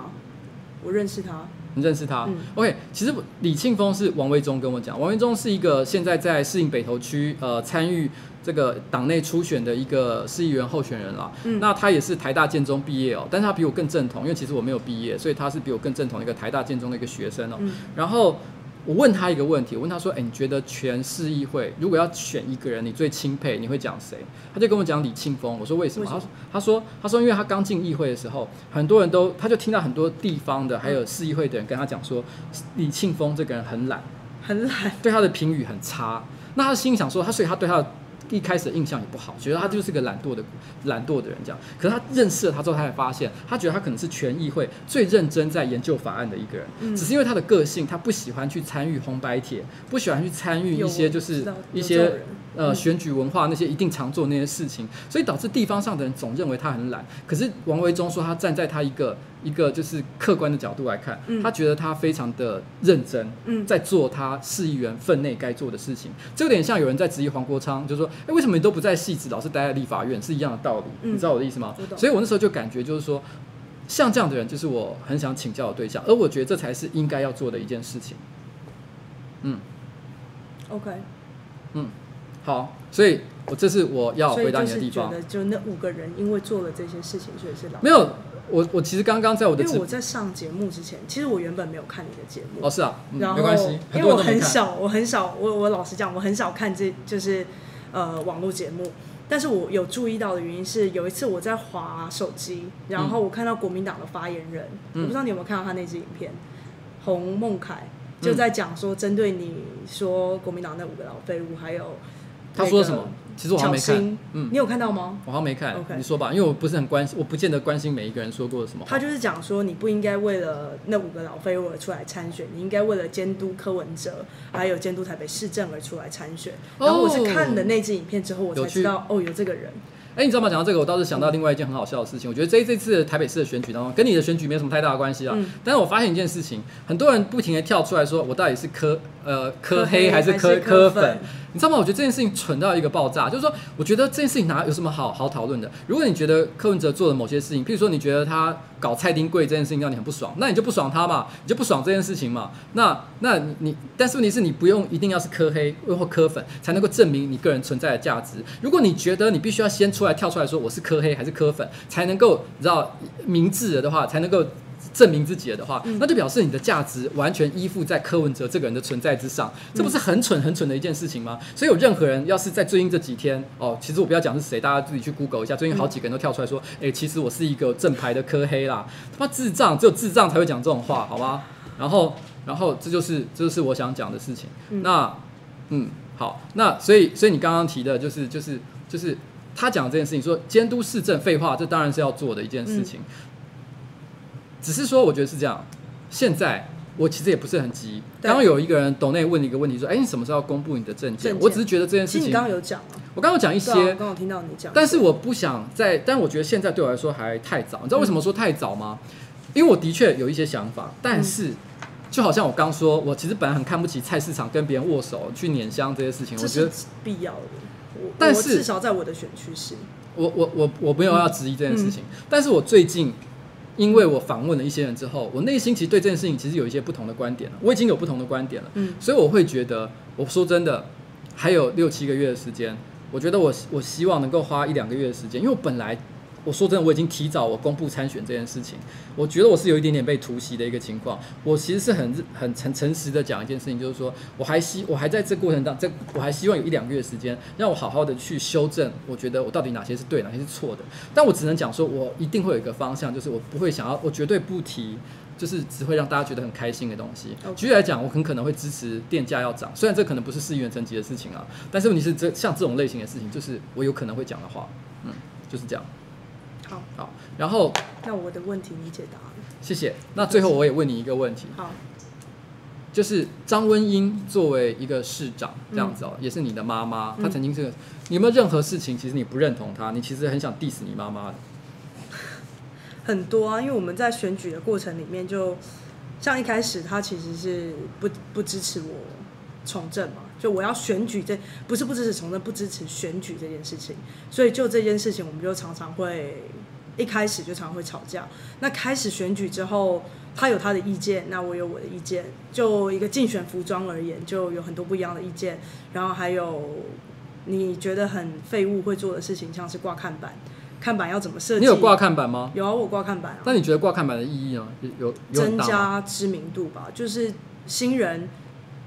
我认识他。你认识他？嗯。OK，其实李庆峰是王维忠跟我讲，王维忠是一个现在在适应北投区呃参与这个党内初选的一个市议员候选人啦。嗯。那他也是台大建中毕业哦，但是他比我更正统，因为其实我没有毕业，所以他是比我更正统的一个台大建中的一个学生哦。嗯。然后。我问他一个问题，我问他说：“哎，你觉得全市议会如果要选一个人，你最钦佩，你会讲谁？”他就跟我讲李庆峰。我说：“为什么？”他说：“他说，他说，因为他刚进议会的时候，很多人都，他就听到很多地方的还有市议会的人跟他讲说，李庆峰这个人很懒，很懒，对他的评语很差。那他心想说，他所以他对他的。”一开始的印象也不好，觉得他就是个懒惰的懒惰的人这样。可是他认识了他之后，他才发现，他觉得他可能是全议会最认真在研究法案的一个人。嗯、只是因为他的个性，他不喜欢去参与红白帖，不喜欢去参与一些就是一些呃选举文化那些一定常做那些事情，所以导致地方上的人总认为他很懒。可是王维忠说，他站在他一个。一个就是客观的角度来看，嗯、他觉得他非常的认真，嗯、在做他市议员分内该做的事情。这有点像有人在质疑黄国昌，就是说：“哎、欸，为什么你都不在戏子，老是待在立法院？”是一样的道理，嗯、你知道我的意思吗？所以，我那时候就感觉就是说，像这样的人，就是我很想请教的对象，而我觉得这才是应该要做的一件事情。嗯，OK，嗯，好，所以我这是我要回答你的地方。就，就那五个人，因为做了这些事情，所以是老没有。我我其实刚刚在我的，因为我在上节目之前，其实我原本没有看你的节目。哦，是啊，嗯、然后没关系，因为我很少，我很少，我我老实讲，我很少看这就是呃网络节目。但是我有注意到的原因是，有一次我在滑手机，然后我看到国民党的发言人，嗯、我不知道你有没有看到他那支影片，洪孟凯就在讲说，针对你说国民党那五个老废物，还有他说什么？其实我还没看，嗯，你有看到吗？我好像没看。你说吧，因为我不是很关心，我不见得关心每一个人说过什么。他就是讲说，你不应该为了那五个老废物而出来参选，你应该为了监督柯文哲，还有监督台北市政而出来参选。然后我是看了那支影片之后，我才知道哦，有这个人。哎，你知道吗？讲到这个，我倒是想到另外一件很好笑的事情。我觉得这这次台北市的选举当中，跟你的选举没什么太大的关系啊。嗯、但是我发现一件事情，很多人不停的跳出来说，我到底是柯呃柯黑还是柯柯粉？你知道吗？我觉得这件事情蠢到一个爆炸，就是说，我觉得这件事情哪有什么好好讨论的？如果你觉得柯文哲做的某些事情，譬如说你觉得他搞蔡丁贵这件事情让你很不爽，那你就不爽他嘛，你就不爽这件事情嘛。那那你，但是问题是你不用一定要是磕黑或磕粉才能够证明你个人存在的价值。如果你觉得你必须要先出来跳出来说我是磕黑还是磕粉才能够你知道明智的话，才能够。证明自己了的话，那就表示你的价值完全依附在柯文哲这个人的存在之上，这不是很蠢很蠢的一件事情吗？所以有任何人要是在最近这几天哦，其实我不要讲是谁，大家自己去 Google 一下，最近好几个人都跳出来说，哎、欸，其实我是一个正牌的柯黑啦，他妈智障，只有智障才会讲这种话，好吗？然后，然后这就是这就是我想讲的事情。那，嗯，好，那所以所以你刚刚提的就是就是就是他讲这件事情，说监督市政，废话，这当然是要做的一件事情。只是说，我觉得是这样。现在我其实也不是很急。刚刚有一个人董内问你一个问题，说：“哎，你什么时候要公布你的证件？”我只是觉得这件事情，你刚刚有讲啊。我刚刚讲一些，刚刚听到你讲。但是我不想在，但我觉得现在对我来说还太早。你知道为什么说太早吗？因为我的确有一些想法，但是就好像我刚说，我其实本来很看不起菜市场跟别人握手去拈香这些事情，我觉得必要的。但是至少在我的选区是，我我我我没有要质疑这件事情，但是我最近。因为我访问了一些人之后，我内心其实对这件事情其实有一些不同的观点了。我已经有不同的观点了，嗯，所以我会觉得，我说真的，还有六七个月的时间，我觉得我我希望能够花一两个月的时间，因为我本来。我说真的，我已经提早我公布参选这件事情，我觉得我是有一点点被突袭的一个情况。我其实是很很诚诚实的讲一件事情，就是说我还希我还在这过程当中，这我还希望有一两个月时间，让我好好的去修正。我觉得我到底哪些是对，哪些是错的。但我只能讲说，我一定会有一个方向，就是我不会想要，我绝对不提，就是只会让大家觉得很开心的东西。举例来讲，我很可能会支持电价要涨，虽然这可能不是市议员层级的事情啊，但是问题是这像这种类型的事情，就是我有可能会讲的话，嗯，就是这样。好，好，然后那我的问题你解答了，谢谢。那最后我也问你一个问题，好，就是张温英作为一个市长这样子哦，嗯、也是你的妈妈，她曾经是个，你有没有任何事情其实你不认同她，你其实很想 diss 你妈妈的？很多啊，因为我们在选举的过程里面，就像一开始她其实是不不支持我从政嘛。就我要选举这，这不是不支持从政，不支持选举这件事情。所以就这件事情，我们就常常会一开始就常常会吵架。那开始选举之后，他有他的意见，那我有我的意见。就一个竞选服装而言，就有很多不一样的意见。然后还有你觉得很废物会做的事情，像是挂看板，看板要怎么设计？你有挂看板吗？有啊，我挂看板啊。那你觉得挂看板的意义呢？有有增加知名度吧？就是新人。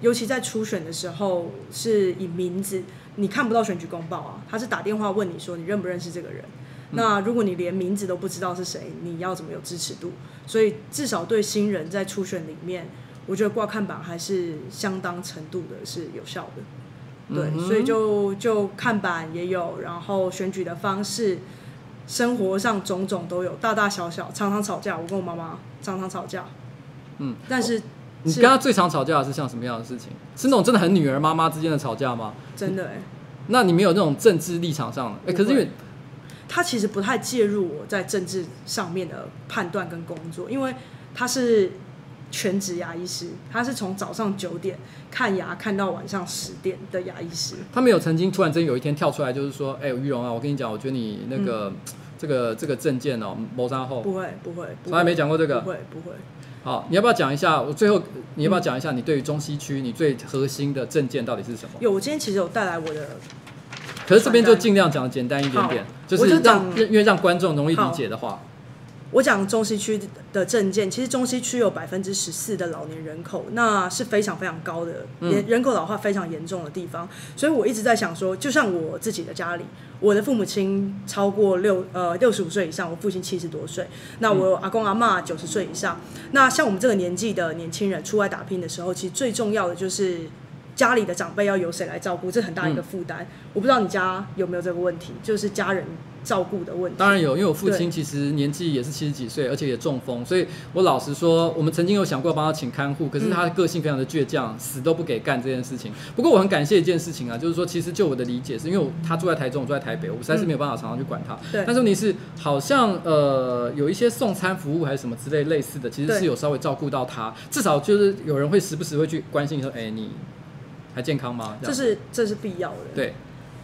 尤其在初选的时候，是以名字，你看不到选举公报啊，他是打电话问你说你认不认识这个人。嗯、那如果你连名字都不知道是谁，你要怎么有支持度？所以至少对新人在初选里面，我觉得挂看板还是相当程度的是有效的。对，嗯、所以就就看板也有，然后选举的方式，生活上种种都有，大大小小，常常吵架。我跟我妈妈常常吵架。嗯，但是。你跟他最常吵架的是像什么样的事情？是那种真的很女儿妈妈之间的吵架吗？真的哎、欸。那你没有那种政治立场上的哎？可是因为他其实不太介入我在政治上面的判断跟工作，因为他是全职牙医师，他是从早上九点看牙看到晚上十点的牙医师。他没有曾经突然间有一天跳出来，就是说：“哎、欸，于蓉啊，我跟你讲，我觉得你那个、嗯、这个这个政见哦，谋杀后不会不会，从来没讲过这个，不会不会。”好，你要不要讲一下？我最后，你要不要讲一下你对于中西区你最核心的政见到底是什么？有，我今天其实有带来我的，可是这边就尽量讲简单一点点，好就是让因为让观众容易理解的话。我讲中西区的政见，其实中西区有百分之十四的老年人口，那是非常非常高的，人人口老化非常严重的地方。所以我一直在想说，就像我自己的家里，我的父母亲超过六呃六十五岁以上，我父亲七十多岁，那我阿公阿妈九十岁以上，那像我们这个年纪的年轻人出来打拼的时候，其实最重要的就是。家里的长辈要由谁来照顾，这很大一个负担。嗯、我不知道你家有没有这个问题，就是家人。照顾的问题，当然有，因为我父亲其实年纪也是七十几岁，而且也中风，所以我老实说，我们曾经有想过帮他请看护，可是他的个性非常的倔强，死都不给干这件事情。不过我很感谢一件事情啊，就是说，其实就我的理解是，因为他住在台中，我住在台北，我实在是没有办法常常去管他。对。但是问题是，好像呃有一些送餐服务还是什么之类类似的，其实是有稍微照顾到他，至少就是有人会时不时会去关心说，哎，你还健康吗？这，这是这是必要的。对。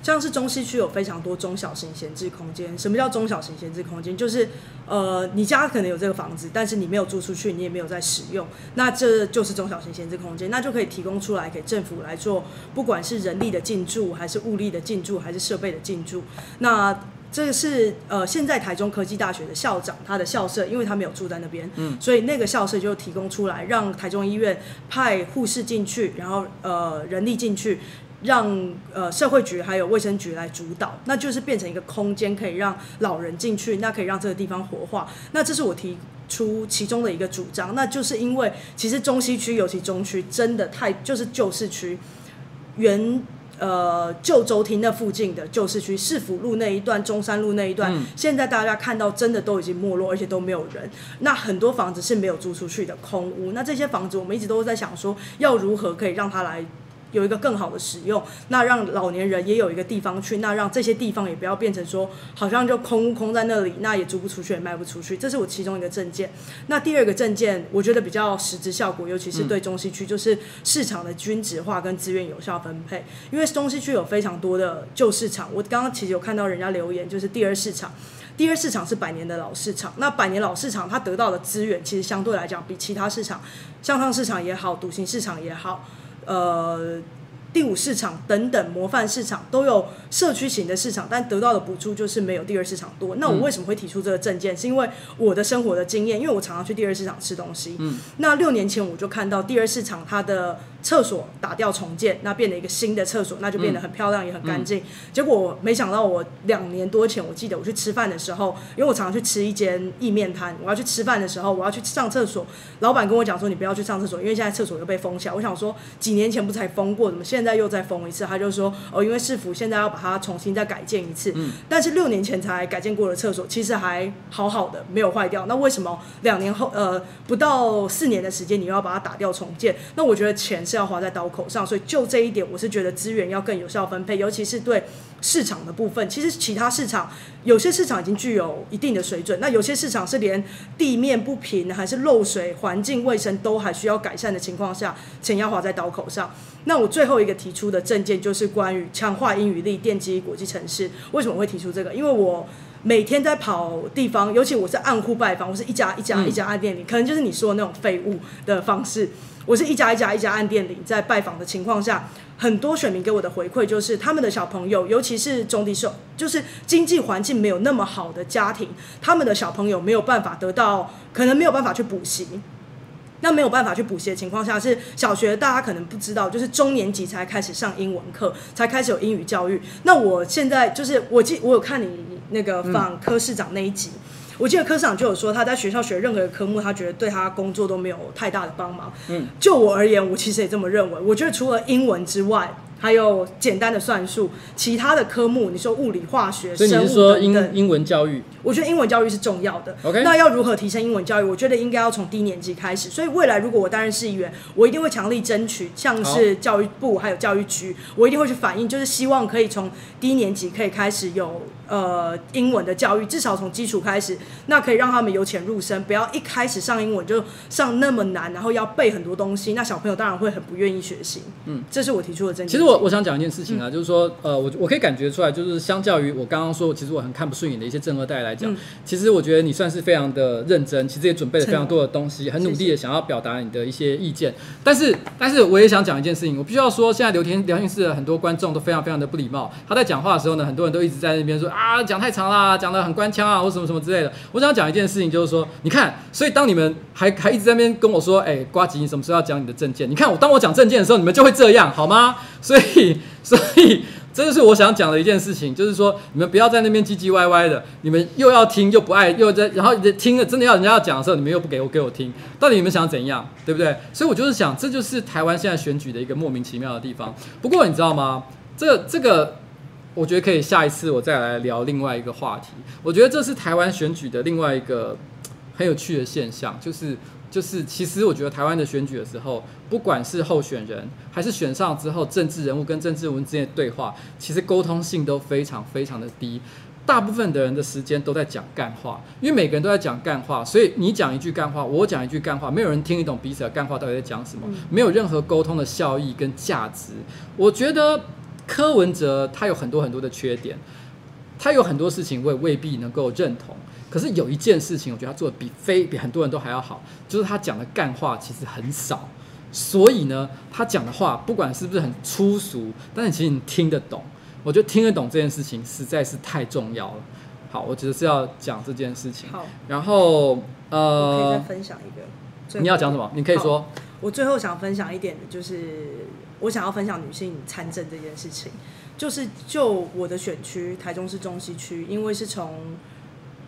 像是中西区有非常多中小型闲置空间。什么叫中小型闲置空间？就是，呃，你家可能有这个房子，但是你没有租出去，你也没有在使用，那这就是中小型闲置空间，那就可以提供出来给政府来做，不管是人力的进驻，还是物力的进驻，还是设备的进驻。那这个是呃，现在台中科技大学的校长他的校舍，因为他没有住在那边，嗯，所以那个校舍就提供出来，让台中医院派护士进去，然后呃，人力进去。让呃社会局还有卫生局来主导，那就是变成一个空间，可以让老人进去，那可以让这个地方活化。那这是我提出其中的一个主张，那就是因为其实中西区尤其中区真的太就是旧市区，原呃旧州厅那附近的旧市区，市府路那一段、中山路那一段，嗯、现在大家看到真的都已经没落，而且都没有人。那很多房子是没有租出去的空屋，那这些房子我们一直都在想说，要如何可以让它来。有一个更好的使用，那让老年人也有一个地方去，那让这些地方也不要变成说好像就空空在那里，那也租不出去，也卖不出去。这是我其中一个政见。那第二个政见，我觉得比较实质效果，尤其是对中西区，就是市场的均值化跟资源有效分配。因为中西区有非常多的旧市场，我刚刚其实有看到人家留言，就是第二市场，第二市场是百年的老市场。那百年老市场它得到的资源，其实相对来讲比其他市场，向上市场也好，独行市场也好。呃，第五市场等等模范市场都有社区型的市场，但得到的补助就是没有第二市场多。那我为什么会提出这个政见？是因为我的生活的经验，因为我常常去第二市场吃东西。嗯，那六年前我就看到第二市场它的。厕所打掉重建，那变了一个新的厕所，那就变得很漂亮，嗯、也很干净。嗯、结果我没想到，我两年多前，我记得我去吃饭的时候，因为我常常去吃一间意面摊，我要去吃饭的时候，我要去上厕所，老板跟我讲说，你不要去上厕所，因为现在厕所又被封起来。我想说，几年前不才封过，怎么现在又再封一次？他就说，哦，因为市府现在要把它重新再改建一次。嗯。但是六年前才改建过的厕所，其实还好好的，没有坏掉。那为什么两年后，呃，不到四年的时间，你又要把它打掉重建？那我觉得钱是要花在刀口上，所以就这一点，我是觉得资源要更有效分配，尤其是对市场的部分。其实其他市场有些市场已经具有一定的水准，那有些市场是连地面不平还是漏水、环境卫生都还需要改善的情况下，钱要花在刀口上。那我最后一个提出的政见就是关于强化英语力、奠基国际城市。为什么会提出这个？因为我每天在跑地方，尤其我是按户拜访，我是一家一家一家按店里，可能就是你说的那种废物的方式。我是一家一家一家按店里在拜访的情况下，很多选民给我的回馈就是，他们的小朋友，尤其是中低收，就是经济环境没有那么好的家庭，他们的小朋友没有办法得到，可能没有办法去补习。那没有办法去补习的情况下，是小学大家可能不知道，就是中年级才开始上英文课，才开始有英语教育。那我现在就是我记，我有看你那个访科市长那一集。嗯我记得科长就有说，他在学校学任何科目，他觉得对他工作都没有太大的帮忙。嗯，就我而言，我其实也这么认为。我觉得除了英文之外，还有简单的算术，其他的科目，你说物理、化学、生物等等，所以你是说英英文教育？我觉得英文教育是重要的。OK，那要如何提升英文教育？我觉得应该要从低年级开始。所以未来如果我担任市议员，我一定会强力争取，像是教育部还有教育局，我一定会去反映，就是希望可以从低年级可以开始有呃英文的教育，至少从基础开始，那可以让他们由浅入深，不要一开始上英文就上那么难，然后要背很多东西，那小朋友当然会很不愿意学习。嗯，这是我提出的争取。我我想讲一件事情啊，嗯、就是说，呃，我我可以感觉出来，就是相较于我刚刚说，其实我很看不顺眼的一些正二代来讲，嗯、其实我觉得你算是非常的认真，其实也准备了非常多的东西，很努力的想要表达你的一些意见。但是，但是我也想讲一件事情，我必须要说，现在聊天聊天室的很多观众都非常非常的不礼貌。他在讲话的时候呢，很多人都一直在那边说啊，讲太长啦，讲得很官腔啊，或什么什么之类的。我想讲一件事情，就是说，你看，所以当你们还还一直在那边跟我说，哎、欸，呱吉，你什么时候要讲你的政见？你看我当我讲政见的时候，你们就会这样，好吗？所以。所以，这就是我想讲的一件事情，就是说你们不要在那边唧唧歪歪的，你们又要听又不爱，又在然后听了真的要人家要讲的时候，你们又不给我给我听，到底你们想怎样，对不对？所以我就是想，这就是台湾现在选举的一个莫名其妙的地方。不过你知道吗？这这个，我觉得可以下一次我再来聊另外一个话题。我觉得这是台湾选举的另外一个很有趣的现象，就是。就是，其实我觉得台湾的选举的时候，不管是候选人还是选上之后，政治人物跟政治人物之间的对话，其实沟通性都非常非常的低。大部分的人的时间都在讲干话，因为每个人都在讲干话，所以你讲一句干话，我讲一句干话，没有人听得懂彼此的干话到底在讲什么，没有任何沟通的效益跟价值。我觉得柯文哲他有很多很多的缺点，他有很多事情我也未必能够认同。可是有一件事情，我觉得他做的比非比很多人都还要好，就是他讲的干话其实很少，所以呢，他讲的话不管是不是很粗俗，但是其实你听得懂。我觉得听得懂这件事情实在是太重要了。好，我觉得是要讲这件事情。好，然后呃，我可以再分享一个。你要讲什么？你可以说。我最后想分享一点的就是，我想要分享女性参政这件事情，就是就我的选区台中市中西区，因为是从。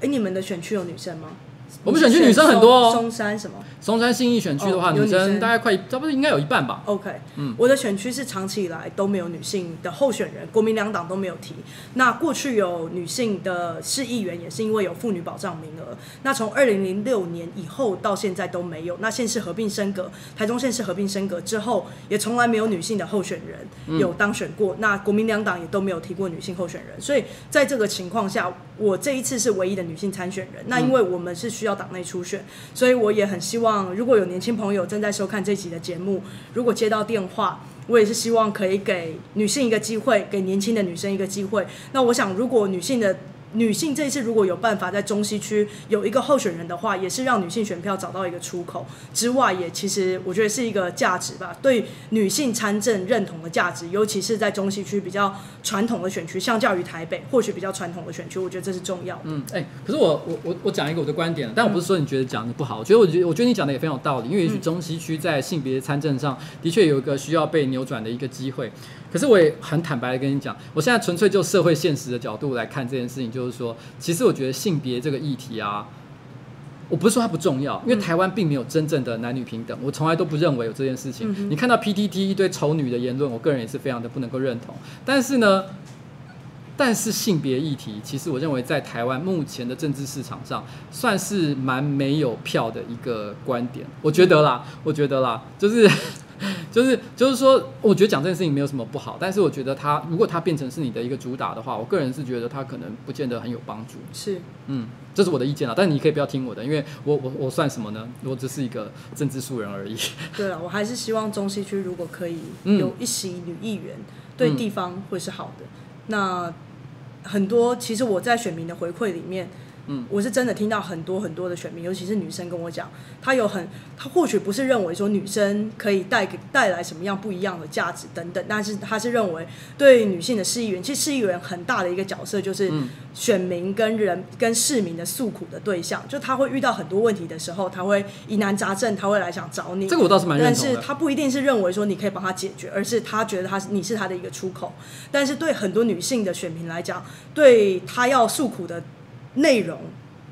哎，你们的选区有女生吗？我们选区女生很多哦。松山什么？松山信义选区的话，女生大概快差不多应该有一半吧。OK，嗯，我的选区是长期以来都没有女性的候选人，国民两党都没有提。那过去有女性的市议员，也是因为有妇女保障名额。那从二零零六年以后到现在都没有。那县市合并升格，台中县市合并升格之后，也从来没有女性的候选人有当选过。那国民两党也都没有提过女性候选人。所以在这个情况下，我这一次是唯一的女性参选人。那因为我们是需要党内初选，所以我也很希望，如果有年轻朋友正在收看这集的节目，如果接到电话，我也是希望可以给女性一个机会，给年轻的女生一个机会。那我想，如果女性的女性这一次如果有办法在中西区有一个候选人的话，也是让女性选票找到一个出口之外，也其实我觉得是一个价值吧，对女性参政认同的价值，尤其是在中西区比较传统的选区，相较于台北或许比较传统的选区，我觉得这是重要的。嗯，哎、欸，可是我我我我讲一个我的观点，但我不是说你觉得讲的不好，我觉得我觉得我觉得你讲的也非常有道理，因为也许中西区在性别参政上的确有一个需要被扭转的一个机会。可是我也很坦白的跟你讲，我现在纯粹就社会现实的角度来看这件事情，就是说，其实我觉得性别这个议题啊，我不是说它不重要，因为台湾并没有真正的男女平等，我从来都不认为有这件事情。你看到 PTT 一堆丑女的言论，我个人也是非常的不能够认同。但是呢，但是性别议题，其实我认为在台湾目前的政治市场上，算是蛮没有票的一个观点。我觉得啦，我觉得啦，就是。就是就是说，我觉得讲这件事情没有什么不好，但是我觉得它如果它变成是你的一个主打的话，我个人是觉得它可能不见得很有帮助。是，嗯，这是我的意见啊，但是你可以不要听我的，因为我我我算什么呢？我只是一个政治素人而已。对了，我还是希望中西区如果可以有一席女议员，嗯、对地方会是好的。那很多其实我在选民的回馈里面。嗯，我是真的听到很多很多的选民，尤其是女生跟我讲，她有很，她或许不是认为说女生可以带给带来什么样不一样的价值等等，但是她是认为对女性的市议员，其实市议员很大的一个角色就是选民跟人跟市民的诉苦的对象，就他会遇到很多问题的时候，他会疑难杂症，他会来想找你。这个我倒是蛮认。但是他不一定是认为说你可以帮他解决，而是他觉得他是你是他的一个出口。但是对很多女性的选民来讲，对他要诉苦的。内容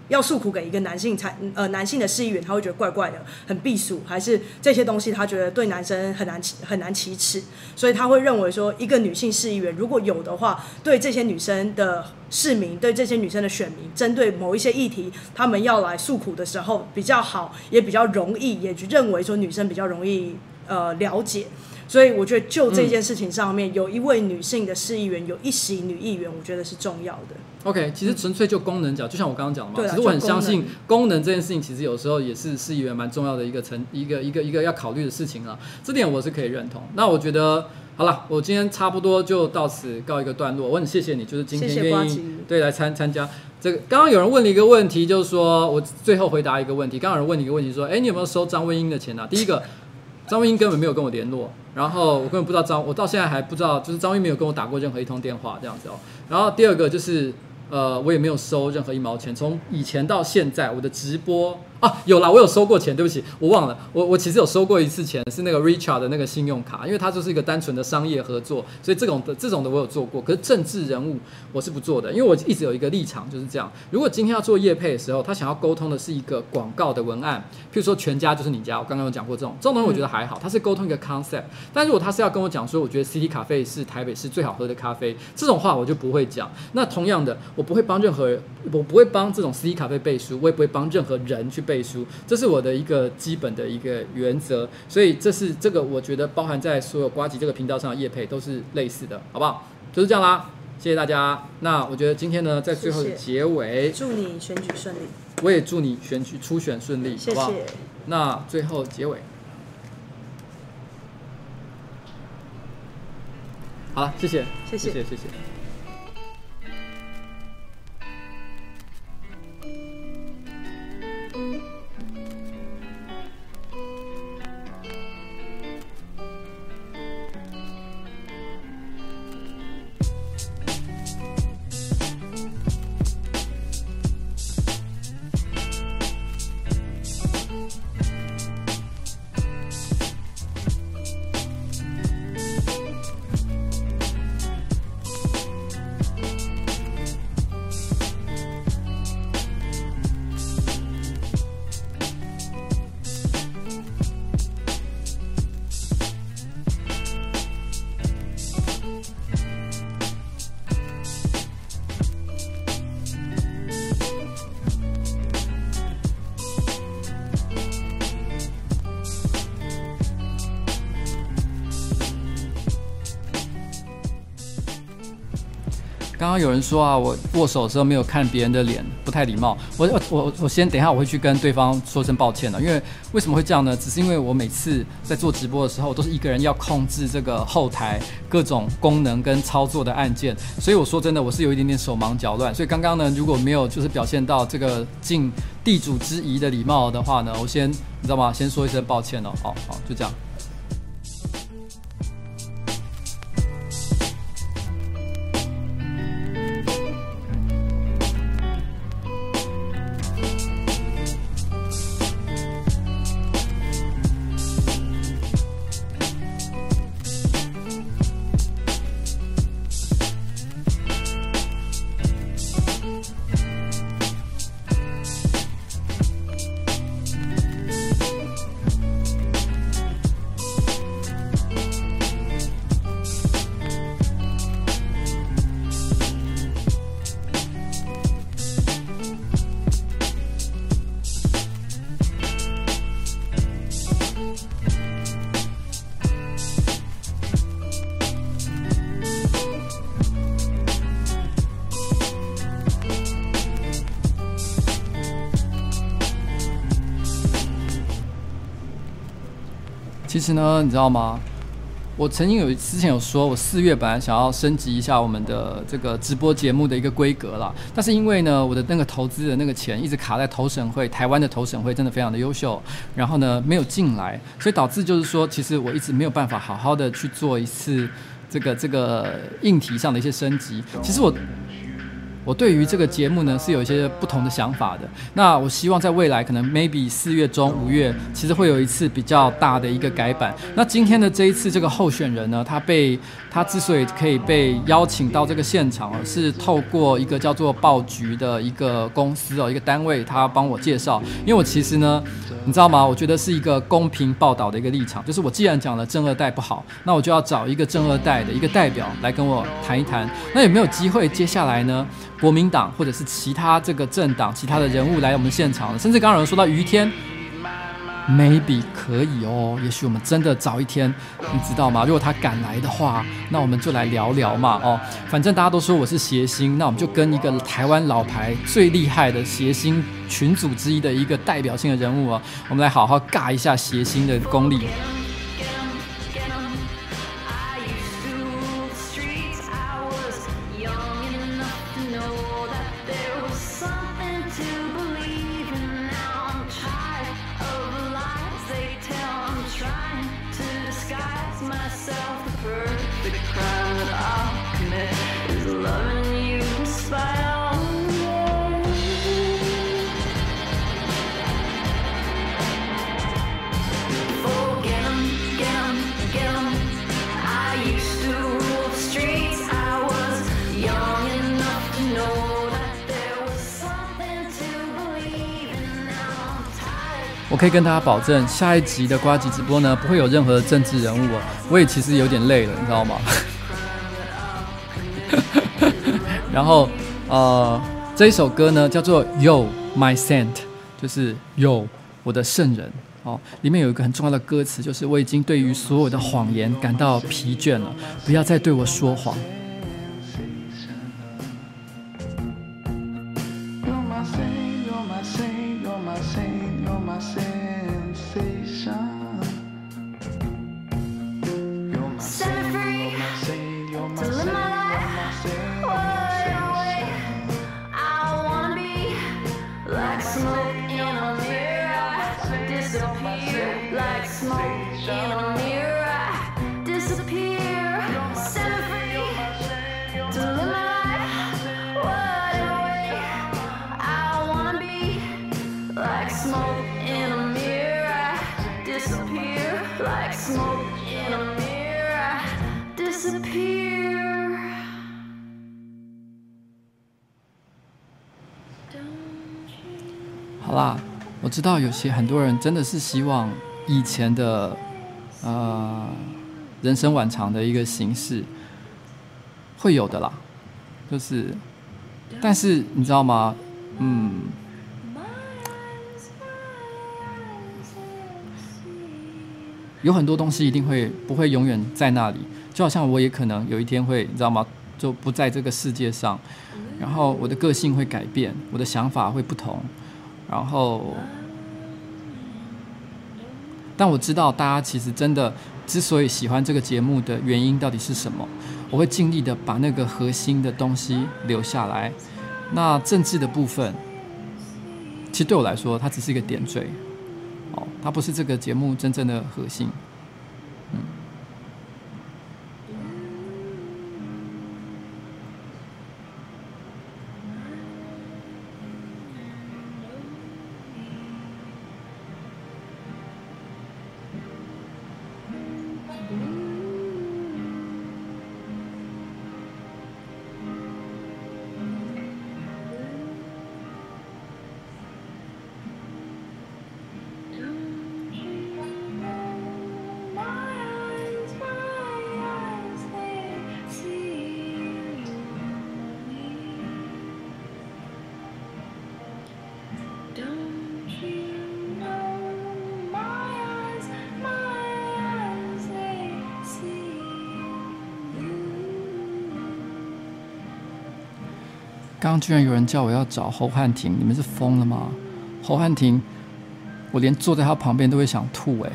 要诉苦给一个男性才呃男性的市议员，他会觉得怪怪的，很避暑，还是这些东西他觉得对男生很难很难启齿，所以他会认为说，一个女性市议员如果有的话，对这些女生的市民，对这些女生的选民，针对某一些议题，他们要来诉苦的时候比较好，也比较容易，也就认为说女生比较容易呃了解。所以我觉得，就这件事情上面，有一位女性的市议员，有一席女议员，我觉得是重要的。OK，其实纯粹就功能讲，就像我刚刚讲的嘛，其实我很相信功能这件事情，其实有时候也是市议员蛮重要的一个层，一个一个一个要考虑的事情啊。这点我是可以认同。那我觉得好了，我今天差不多就到此告一个段落。我很谢谢你，就是今天愿意对来参参加这个。刚刚有人问了一个问题，就是说我最后回答一个问题。刚刚有人问你一个问题，说，哎，你有没有收张文英的钱啊？第一个。张文英根本没有跟我联络，然后我根本不知道张，我到现在还不知道，就是张文英没有跟我打过任何一通电话这样子哦。然后第二个就是，呃，我也没有收任何一毛钱，从以前到现在，我的直播啊，有啦，我有收过钱，对不起，我忘了，我我其实有收过一次钱，是那个 Richard 的那个信用卡，因为它就是一个单纯的商业合作，所以这种的这种的我有做过，可是政治人物我是不做的，因为我一直有一个立场就是这样，如果今天要做业配的时候，他想要沟通的是一个广告的文案，譬如说全家就是你家，我刚刚有讲过这种，这种东西我觉得还好，他是沟通一个 concept，但如果他是要跟我讲说，我觉得 City 咖啡是台北市最好喝的咖啡，这种话我就不会讲。那同样的，我不会帮任何人，我不会帮这种 City 咖啡背书，我也不会帮任何人去背书，这是我的一个基本的一个原则，所以这是这个我觉得包含在所有瓜吉这个频道上的业配都是类似的，好不好？就是这样啦，谢谢大家。那我觉得今天呢，在最后的结尾，谢谢祝你选举顺利，我也祝你选举初选顺利，谢谢。好不好？那最后结尾，好了，谢谢，谢谢，谢谢，谢谢。有人说啊，我握手的时候没有看别人的脸，不太礼貌。我我我先等一下，我会去跟对方说声抱歉的。因为为什么会这样呢？只是因为我每次在做直播的时候，都是一个人要控制这个后台各种功能跟操作的按键，所以我说真的，我是有一点点手忙脚乱。所以刚刚呢，如果没有就是表现到这个尽地主之谊的礼貌的话呢，我先你知道吗？先说一声抱歉哦。好好，就这样。实呢，你知道吗？我曾经有之前有说，我四月本来想要升级一下我们的这个直播节目的一个规格啦，但是因为呢，我的那个投资的那个钱一直卡在投审会，台湾的投审会真的非常的优秀，然后呢没有进来，所以导致就是说，其实我一直没有办法好好的去做一次这个这个硬体上的一些升级。其实我。我对于这个节目呢是有一些不同的想法的。那我希望在未来可能 maybe 四月中五月，其实会有一次比较大的一个改版。那今天的这一次这个候选人呢，他被他之所以可以被邀请到这个现场，是透过一个叫做报局的一个公司哦，一个单位，他帮我介绍。因为我其实呢。你知道吗？我觉得是一个公平报道的一个立场，就是我既然讲了正二代不好，那我就要找一个正二代的一个代表来跟我谈一谈。那有没有机会接下来呢？国民党或者是其他这个政党、其他的人物来我们现场？甚至刚刚有人说到于天。Maybe 可以哦，也许我们真的早一天，你知道吗？如果他敢来的话，那我们就来聊聊嘛哦。反正大家都说我是谐星，那我们就跟一个台湾老牌最厉害的谐星群组之一的一个代表性的人物啊，我们来好好尬一下谐星的功力。可以跟大家保证，下一集的瓜吉直播呢，不会有任何的政治人物。我也其实有点累了，你知道吗？然后，呃，这一首歌呢叫做《Yo My Saint》，就是 Yo 我的圣人哦。里面有一个很重要的歌词，就是我已经对于所有的谎言感到疲倦了，不要再对我说谎。好啦，我知道有些很多人真的是希望以前的呃人生晚长的一个形式会有的啦，就是，但是你知道吗？嗯，有很多东西一定会不会永远在那里，就好像我也可能有一天会，你知道吗？就不在这个世界上，然后我的个性会改变，我的想法会不同。然后，但我知道大家其实真的之所以喜欢这个节目的原因到底是什么？我会尽力的把那个核心的东西留下来。那政治的部分，其实对我来说，它只是一个点缀，哦，它不是这个节目真正的核心。居然有人叫我要找侯汉廷，你们是疯了吗？侯汉廷，我连坐在他旁边都会想吐哎。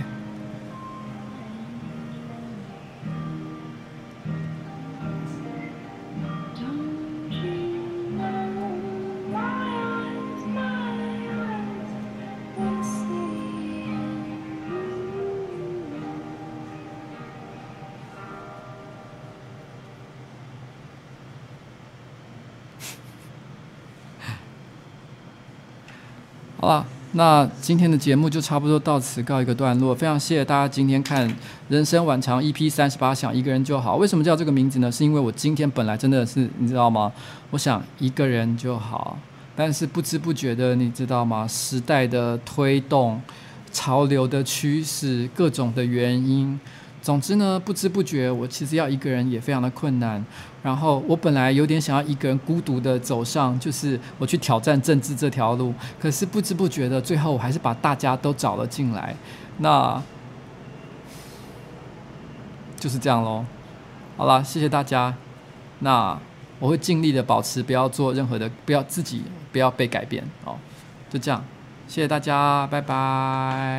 那今天的节目就差不多到此告一个段落。非常谢谢大家今天看《人生晚长》EP 三十八，想一个人就好。为什么叫这个名字呢？是因为我今天本来真的是你知道吗？我想一个人就好，但是不知不觉的，你知道吗？时代的推动、潮流的趋势、各种的原因。总之呢，不知不觉，我其实要一个人也非常的困难。然后我本来有点想要一个人孤独的走上，就是我去挑战政治这条路。可是不知不觉的，最后我还是把大家都找了进来。那就是这样喽。好了，谢谢大家。那我会尽力的保持，不要做任何的，不要自己不要被改变哦。就这样，谢谢大家，拜拜。